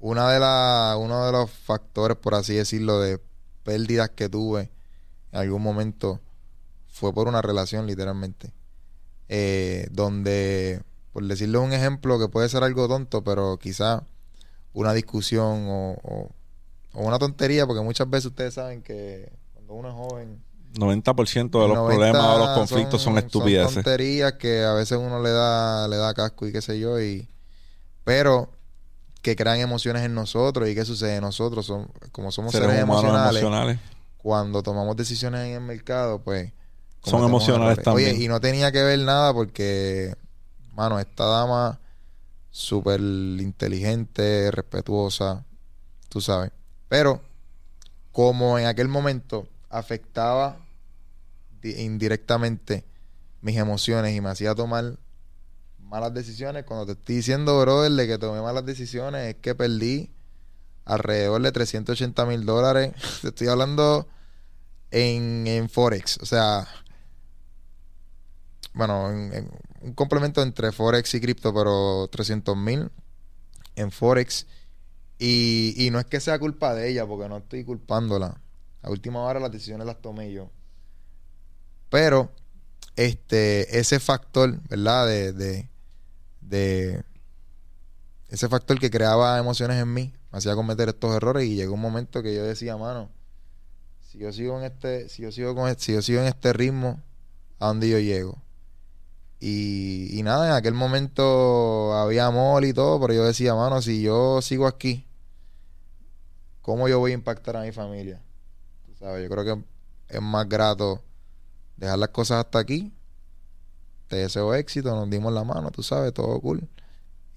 S2: una de la, uno de los factores, por así decirlo, de pérdidas que tuve en algún momento fue por una relación, literalmente. Eh, donde, por decirle un ejemplo que puede ser algo tonto, pero quizá una discusión o, o, una tontería, porque muchas veces ustedes saben que cuando uno es joven...
S1: 90% de los problemas o los conflictos son, estupideces.
S2: Son tonterías que a veces uno le da, le da casco y qué sé yo, y pero que crean emociones en nosotros y qué sucede en nosotros son como somos seres, emocionales, cuando tomamos decisiones en el mercado pues
S1: son emocionales también
S2: oye y no tenía que ver nada porque mano esta dama súper inteligente respetuosa tú sabes. Pero como en aquel momento afectaba indirectamente mis emociones y me hacía tomar malas decisiones, cuando te estoy diciendo, brother, de que tomé malas decisiones, es que perdí alrededor de 380 mil dólares. te estoy hablando en, en Forex. O sea, bueno, en, un complemento entre Forex y cripto, pero 300 mil en Forex. Y, y no es que sea culpa de ella, porque no estoy culpándola. A última hora las decisiones las tomé yo. Pero este ese factor, ¿verdad? de, de ese factor que creaba emociones en mí, me hacía cometer estos errores y llegó un momento que yo decía, mano, si yo sigo en este, si yo sigo con este, si yo sigo en este ritmo, ¿a dónde yo llego? Y, y nada, en aquel momento había amor y todo, pero yo decía, mano, si yo sigo aquí, ¿cómo yo voy a impactar a mi familia? ¿Tú sabes? Yo creo que es más grato dejar las cosas hasta aquí te deseo éxito, nos dimos la mano, tú sabes, todo cool.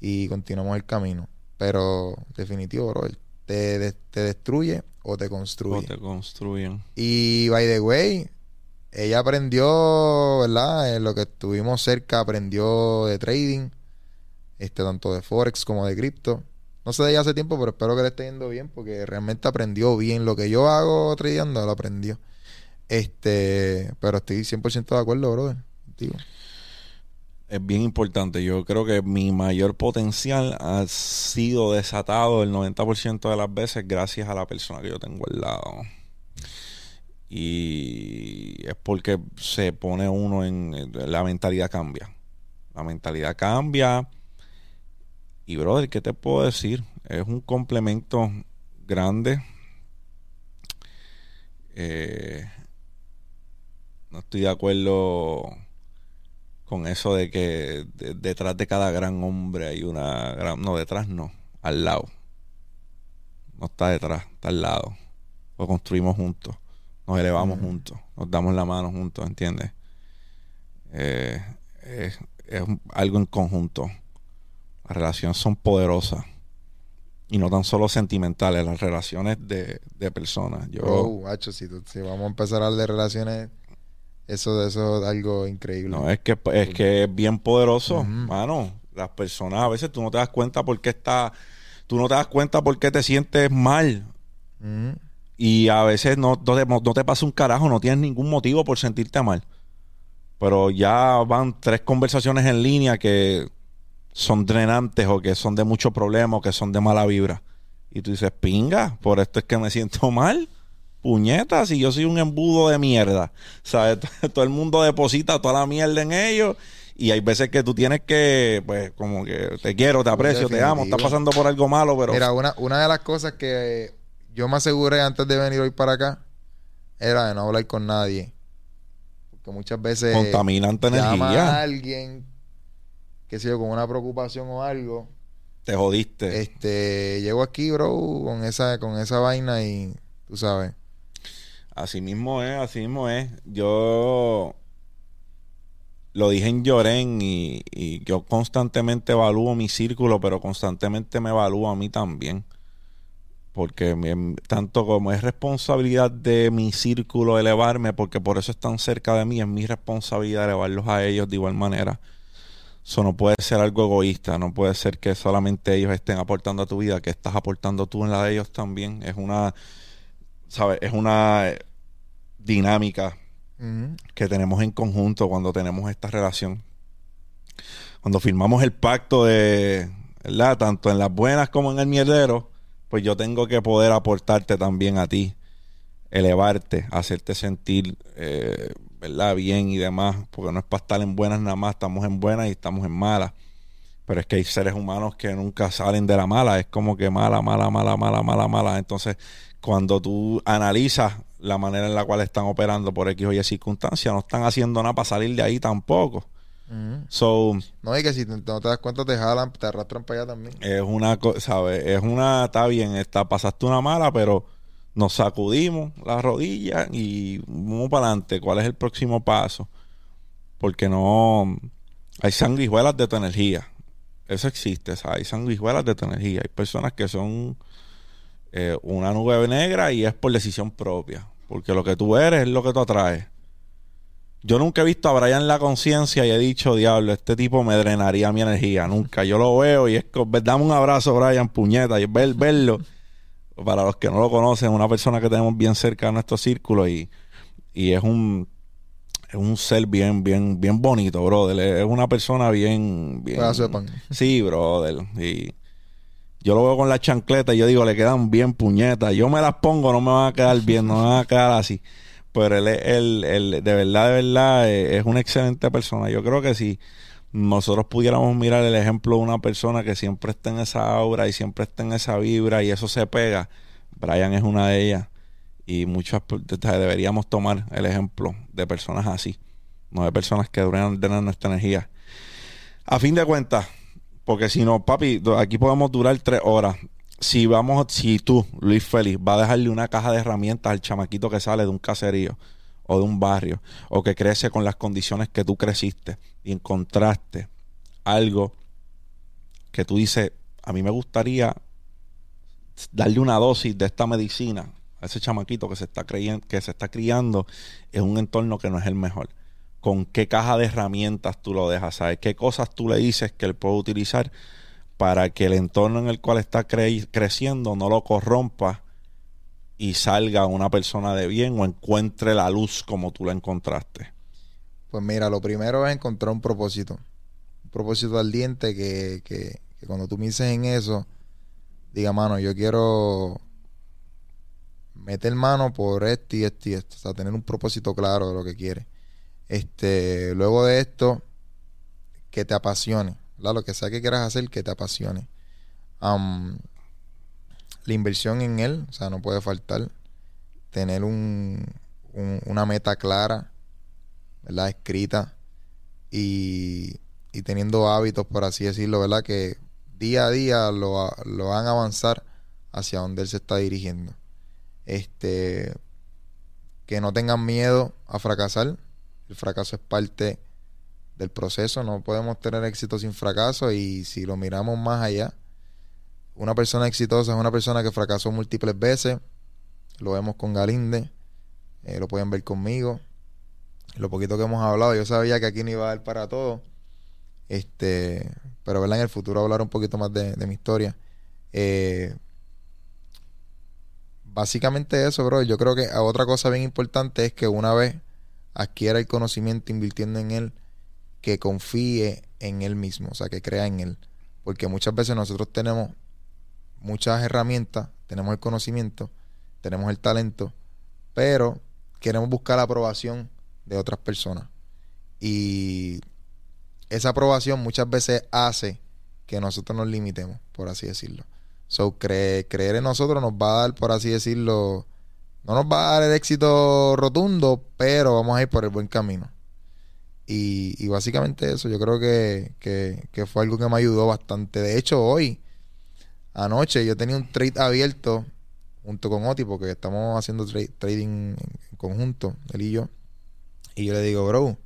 S2: Y continuamos el camino. Pero definitivo, bro, te, te destruye o te construye. O
S1: te construyen.
S2: Y by the way, ella aprendió, ¿verdad? En lo que estuvimos cerca, aprendió de trading, este, tanto de Forex como de cripto. No sé de ella hace tiempo, pero espero que le esté yendo bien, porque realmente aprendió bien. Lo que yo hago tradeando, lo aprendió. Este, pero estoy 100% de acuerdo, brother.
S1: Es bien importante. Yo creo que mi mayor potencial ha sido desatado el 90% de las veces gracias a la persona que yo tengo al lado. Y es porque se pone uno en... La mentalidad cambia. La mentalidad cambia. Y, brother, ¿qué te puedo decir? Es un complemento grande. Eh, no estoy de acuerdo con eso de que detrás de cada gran hombre hay una gran... No, detrás no, al lado. No está detrás, está al lado. Lo construimos juntos, nos elevamos juntos, nos damos la mano juntos, ¿entiendes? Eh, es, algo en conjunto. Las relaciones son poderosas y no tan solo sentimentales, las relaciones de, de personas. Yo,
S2: oh, si, si, vamos a empezar a hablar de relaciones eso, eso es algo increíble.
S1: No, es que es que es bien poderoso, mano. Las personas a veces tú no te das cuenta por qué está, tú no te das cuenta por qué te sientes mal. Y a veces no, no, te, pasa un carajo, no tienes ningún motivo por sentirte mal. Pero ya van tres conversaciones en línea que son drenantes o que son de mucho problema o que son de mala vibra. Y tú dices, pinga, por esto es que me siento mal puñetas, y yo soy un embudo de mierda. ¿Sabes? Todo el mundo deposita toda la mierda en ellos. Y hay veces que tú tienes que, pues, como que te quiero, te aprecio, te amo, estás pasando por algo malo, pero.
S2: Mira, una, una de las cosas que yo me aseguré antes de venir hoy para acá era de no hablar con nadie. Porque muchas veces.
S1: Contaminante energía.
S2: a alguien, que sé yo, con una preocupación o algo.
S1: Te jodiste.
S2: Este, llego aquí, bro, con esa, con esa vaina y tú sabes.
S1: Así mismo es, así mismo es. Yo lo dije en Lloren y, yo constantemente evalúo mi círculo, pero constantemente me evalúo a mí también. Porque tanto como es responsabilidad de mi círculo elevarme, porque por eso están cerca de mí, es mi responsabilidad elevarlos a ellos de igual manera. Eso no puede ser algo egoísta, no puede ser que solamente ellos estén aportando a tu vida, que estás aportando tú en la de ellos también. Es una ¿sabes? Es una dinámica
S2: Ujú.
S1: que tenemos en conjunto cuando tenemos esta relación. Cuando firmamos el pacto de, ¿verdad? Tanto en las buenas como en el mierdero, pues yo tengo que poder aportarte también a ti, elevarte, hacerte sentir, eh, ¿verdad? Bien y demás, porque no es para estar en buenas nada más, estamos en buenas y estamos en malas. Pero es que hay seres humanos que nunca salen de la mala, es como que mala, mala, mala, mala, mala, mala. Entonces, cuando tú analizas la manera en la cual están operando por X o Y circunstancias, no están haciendo nada para salir de ahí tampoco. So,
S2: No, y que si te- no te das cuenta te jalan, te arrastran para allá también.
S1: es una cosa, ¿sabes? Es una, está bien, está, pasaste una mala, pero nos sacudimos las rodillas y vamos para adelante. ¿Cuál es el próximo paso? Porque no, hay sanguijuelas de tu energía. Eso existe, ¿sabes? Hay sanguijuelas de tu energía. Hay personas que son eh, una nube negra y es por decisión propia. Porque lo que tú eres es lo que tú atraes. Yo nunca he visto a Brian la conciencia y he dicho, diablo, este tipo me drenaría mi energía. Nunca. Yo lo veo y es como, dame un abrazo, Brian, puñeta. Y ver, verlo, para los que no lo conocen, una persona que tenemos bien cerca de nuestro círculo y, y es un es un ser bien, bien, bien bonito, brother. Es una persona bien, bien.
S2: Pedazo de pan.
S1: Sí, brother. Y yo lo veo con la chancleta y yo digo, le quedan bien puñetas. Yo me las pongo, no me van a quedar bien, no me van a quedar así. Pero él, él, él, de verdad, de verdad, eh, es una excelente persona. Yo creo que si nosotros pudiéramos mirar el ejemplo de una persona que siempre está en esa aura y siempre está en esa vibra y eso se pega, Brian es una de ellas. Y muchas deberíamos tomar el ejemplo de personas así, no de personas que drenan nuestra energía. A fin de cuentas, porque si no, papi, aquí podemos durar tres horas. Si vamos, si tú, Luis Félix, va a dejarle una caja de herramientas al chamaquito que sale de un caserío o de un barrio o que crece con las condiciones que tú creciste y encontraste algo que tú dices, a mí me gustaría darle una dosis de esta medicina a ese chamaquito que se está creyendo, que se está criando en un entorno que no es el mejor. Con qué caja de herramientas tú lo dejas, ¿sabes? ¿Qué cosas tú le dices que él puede utilizar para que el entorno en el cual está cre- creciendo no lo corrompa y salga una persona de bien o encuentre la luz como tú la encontraste?
S2: Pues mira, lo primero es encontrar un propósito. Un propósito ardiente que, que, que cuando tú pienses en eso, diga, mano, yo quiero meter mano por esto y esto y esto. O sea, tener un propósito claro de lo que quieres. Este, luego de esto, que te apasione. Lo que sea que quieras hacer, que te apasione. Am, la inversión en él, o sea, no puede faltar. Tener un, un- una meta clara. Escrita y, teniendo hábitos, por así decirlo, ¿verdad? Que día a día lo, lo hagan avanzar hacia donde él se está dirigiendo. Este, que no tengan miedo a fracasar. El fracaso es parte del proceso. No podemos tener éxito sin fracaso. Y si lo miramos más allá, una persona exitosa es una persona que fracasó múltiples veces. Lo vemos con Galinde. eh, lo pueden ver conmigo. Lo poquito que hemos hablado, yo sabía que aquí no iba a dar para todo. Este, pero ¿verdad? en el futuro hablar un poquito más de, mi historia. Eh, básicamente eso, bro. Yo creo que otra cosa bien importante es que una vez adquiera el conocimiento invirtiendo en él, que confíe en él mismo, o sea, que crea en él. Porque muchas veces nosotros tenemos muchas herramientas, tenemos el conocimiento, tenemos el talento, pero queremos buscar la aprobación de otras personas. Y esa aprobación muchas veces hace que nosotros nos limitemos, por así decirlo. So, cre- creer en nosotros nos va a dar, por así decirlo, no nos va a dar el éxito rotundo, pero vamos a ir por el buen camino. Y, y básicamente eso, yo creo que, fue algo que me ayudó bastante. De hecho, hoy, anoche, yo tenía un trade abierto junto con Oti, porque estamos haciendo tra- trading en, conjunto, él y yo. Y yo le digo, bro,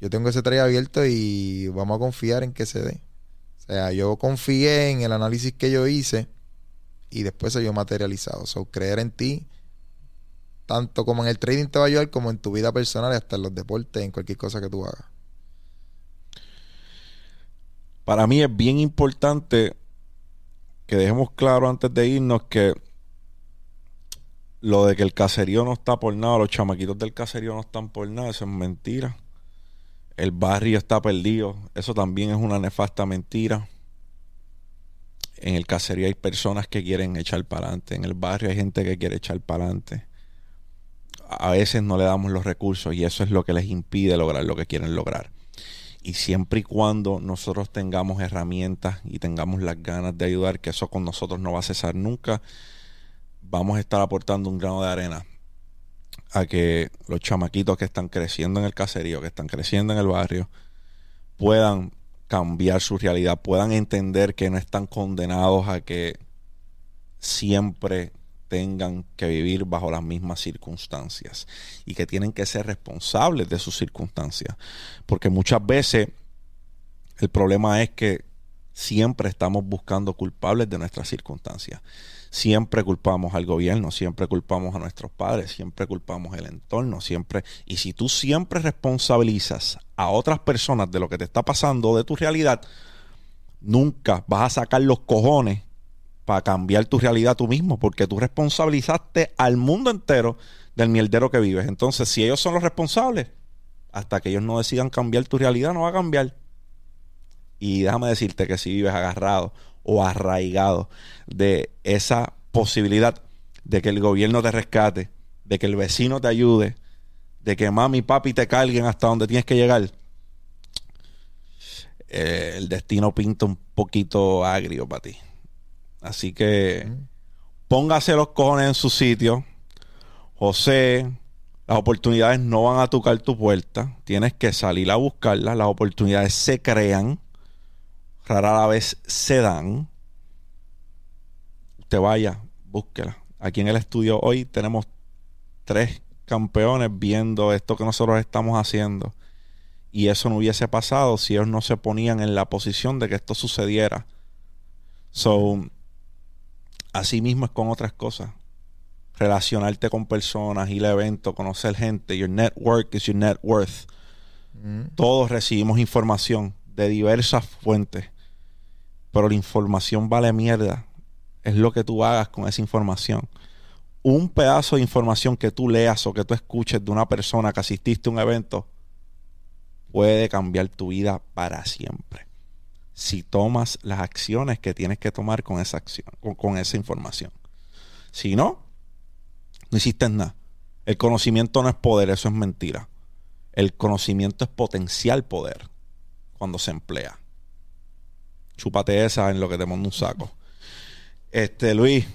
S2: yo tengo ese trade abierto y vamos a confiar en que se dé. O sea, yo confié en el análisis que yo hice y después se vio materializado. So, creer en ti, tanto como en el trading te va a ayudar, como en tu vida personal hasta en los deportes, en cualquier cosa que tú hagas.
S1: Para mí es bien importante que dejemos claro antes de irnos que lo de que el caserío no está por nada, los chamaquitos del caserío no están por nada, eso es mentira. El barrio está perdido, eso también es una nefasta mentira. En el caserío hay personas que quieren echar para adelante, en el barrio hay gente que quiere echar para adelante. A veces no le damos los recursos y eso es lo que les impide lograr lo que quieren lograr. Y siempre y cuando nosotros tengamos herramientas y tengamos las ganas de ayudar, que eso con nosotros no va a cesar nunca, vamos a estar aportando un grano de arena a que los chamaquitos que están creciendo en el caserío, que están creciendo en el barrio, puedan cambiar su realidad, puedan entender que no están condenados a que siempre tengan que vivir bajo las mismas circunstancias y que tienen que ser responsables de sus circunstancias. Porque muchas veces el problema es que siempre estamos buscando culpables de nuestras circunstancias siempre culpamos al gobierno, siempre culpamos a nuestros padres, siempre culpamos el entorno, siempre. Y si tú siempre responsabilizas a otras personas de lo que te está pasando, de tu realidad, nunca vas a sacar los cojones para cambiar tu realidad tú mismo, porque tú responsabilizaste al mundo entero del mierdero que vives. Entonces, si ellos son los responsables, hasta que ellos no decidan cambiar tu realidad, no va a cambiar. Y déjame decirte que si vives agarrado o arraigado de esa posibilidad de que el gobierno te rescate, de que el vecino te ayude, de que mami y papi te carguen hasta donde tienes que llegar, eh, el destino pinta un poquito agrio para ti. Así que póngase los cojones en su sitio. José, las oportunidades no van a tocar tu puerta. Tienes que salir a buscarlas. Las oportunidades se crean rara vez se dan. Usted vaya, búsquela. Aquí en el estudio hoy tenemos tres campeones viendo esto que nosotros estamos haciendo. Y eso no hubiese pasado si ellos no se ponían en la posición de que esto sucediera. So, así mismo es con otras cosas. Relacionarte con personas, ir a eventos, conocer gente. Your network is your net worth. Mm. Todos recibimos información de diversas fuentes. Pero la información vale mierda. Es lo que tú hagas con esa información. Un pedazo de información que tú leas o que tú escuches de una persona que asististe a un evento puede cambiar tu vida para siempre. Si tomas las acciones que tienes que tomar con esa acción, con, esa información. Si no, no hiciste nada. El conocimiento no es poder, eso es mentira. El conocimiento es potencial poder cuando se emplea. Chúpate esa en lo que te mando un saco. Este, Luis,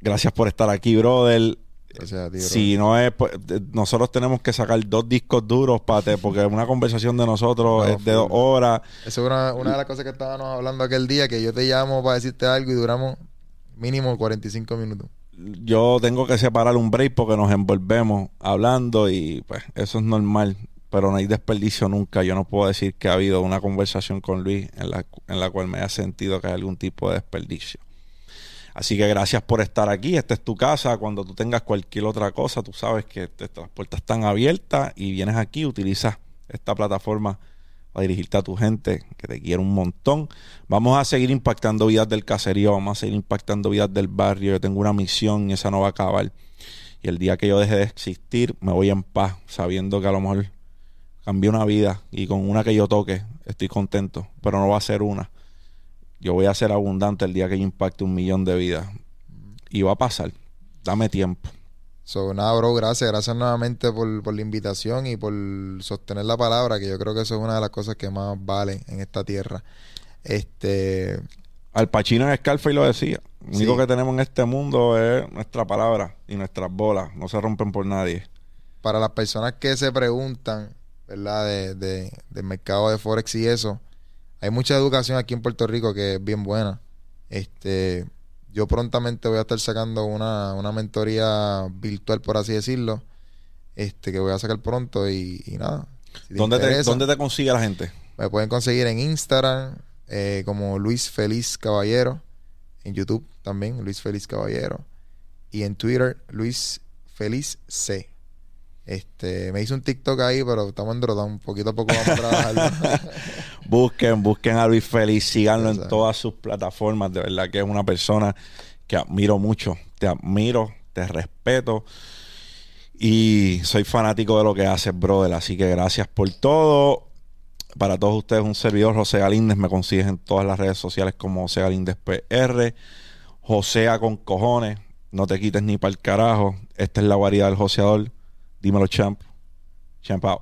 S1: gracias por estar aquí, brother. Si no es, pues, nosotros tenemos que sacar dos discos duros para porque una conversación de nosotros es de dos horas.
S2: Esa es una, una de las cosas que estábamos hablando aquel día, que yo te llamo para decirte algo y duramos mínimo 45 minutos.
S1: Yo tengo que separar un break porque nos envolvemos hablando y pues eso es normal pero no hay desperdicio nunca. Yo no puedo decir que ha habido una conversación con Luis en la, en la cual me haya sentido que hay algún tipo de desperdicio. Así que gracias por estar aquí. Esta es tu casa. Cuando tú tengas cualquier otra cosa, tú sabes que las puertas están abiertas y vienes aquí, utilizas esta plataforma para dirigirte a tu gente que te quiere un montón. Vamos a seguir impactando vidas del caserío, vamos a seguir impactando vidas del barrio. Yo tengo una misión y esa no va a acabar. Y el día que yo deje de existir, me voy en paz, sabiendo que a lo mejor cambié una vida y con una que yo toque estoy contento, pero no va a ser una. Yo voy a ser abundante el día que yo impacte un millón de vidas. Y va a pasar. Dame tiempo.
S2: So, nada, bro, gracias. Gracias nuevamente por, por, la invitación y por sostener la palabra, que yo creo que eso es una de las cosas que más vale en esta tierra. Este.
S1: Al Pachino en Scarface lo decía. Lo único que tenemos en este mundo es nuestra palabra y nuestras bolas. No se rompen por nadie.
S2: Para las personas que se preguntan ¿verdad? De, de, del mercado de Forex y eso. Hay mucha educación aquí en Puerto Rico que es bien buena. Este, yo prontamente voy a estar sacando una, una mentoría virtual, por así decirlo, este, que voy a sacar pronto y, nada.
S1: ¿Dónde, te, ¿Dónde te consigue la gente?
S2: Me pueden conseguir en Instagram eh, como Luis Feliz Caballero, en YouTube también, Luis Feliz Caballero, y en Twitter, Luis Feliz C. Este, me hice un TikTok ahí, pero estamos en un Poquito a poco vamos a trabajar.
S1: busquen, busquen a Luis Feliz, síganlo en todas sus plataformas. De verdad que es una persona que admiro mucho. Te admiro te respeto. Y soy fanático de lo que haces, brother. Así que gracias por todo. Para todos ustedes, un servidor, José Galíndez. Me consigues en todas las redes sociales como José Galíndez PR. Josea con cojones. No te quites ni para el carajo. Esta es la variedad del joseador. Dímelo, champ. Champ out.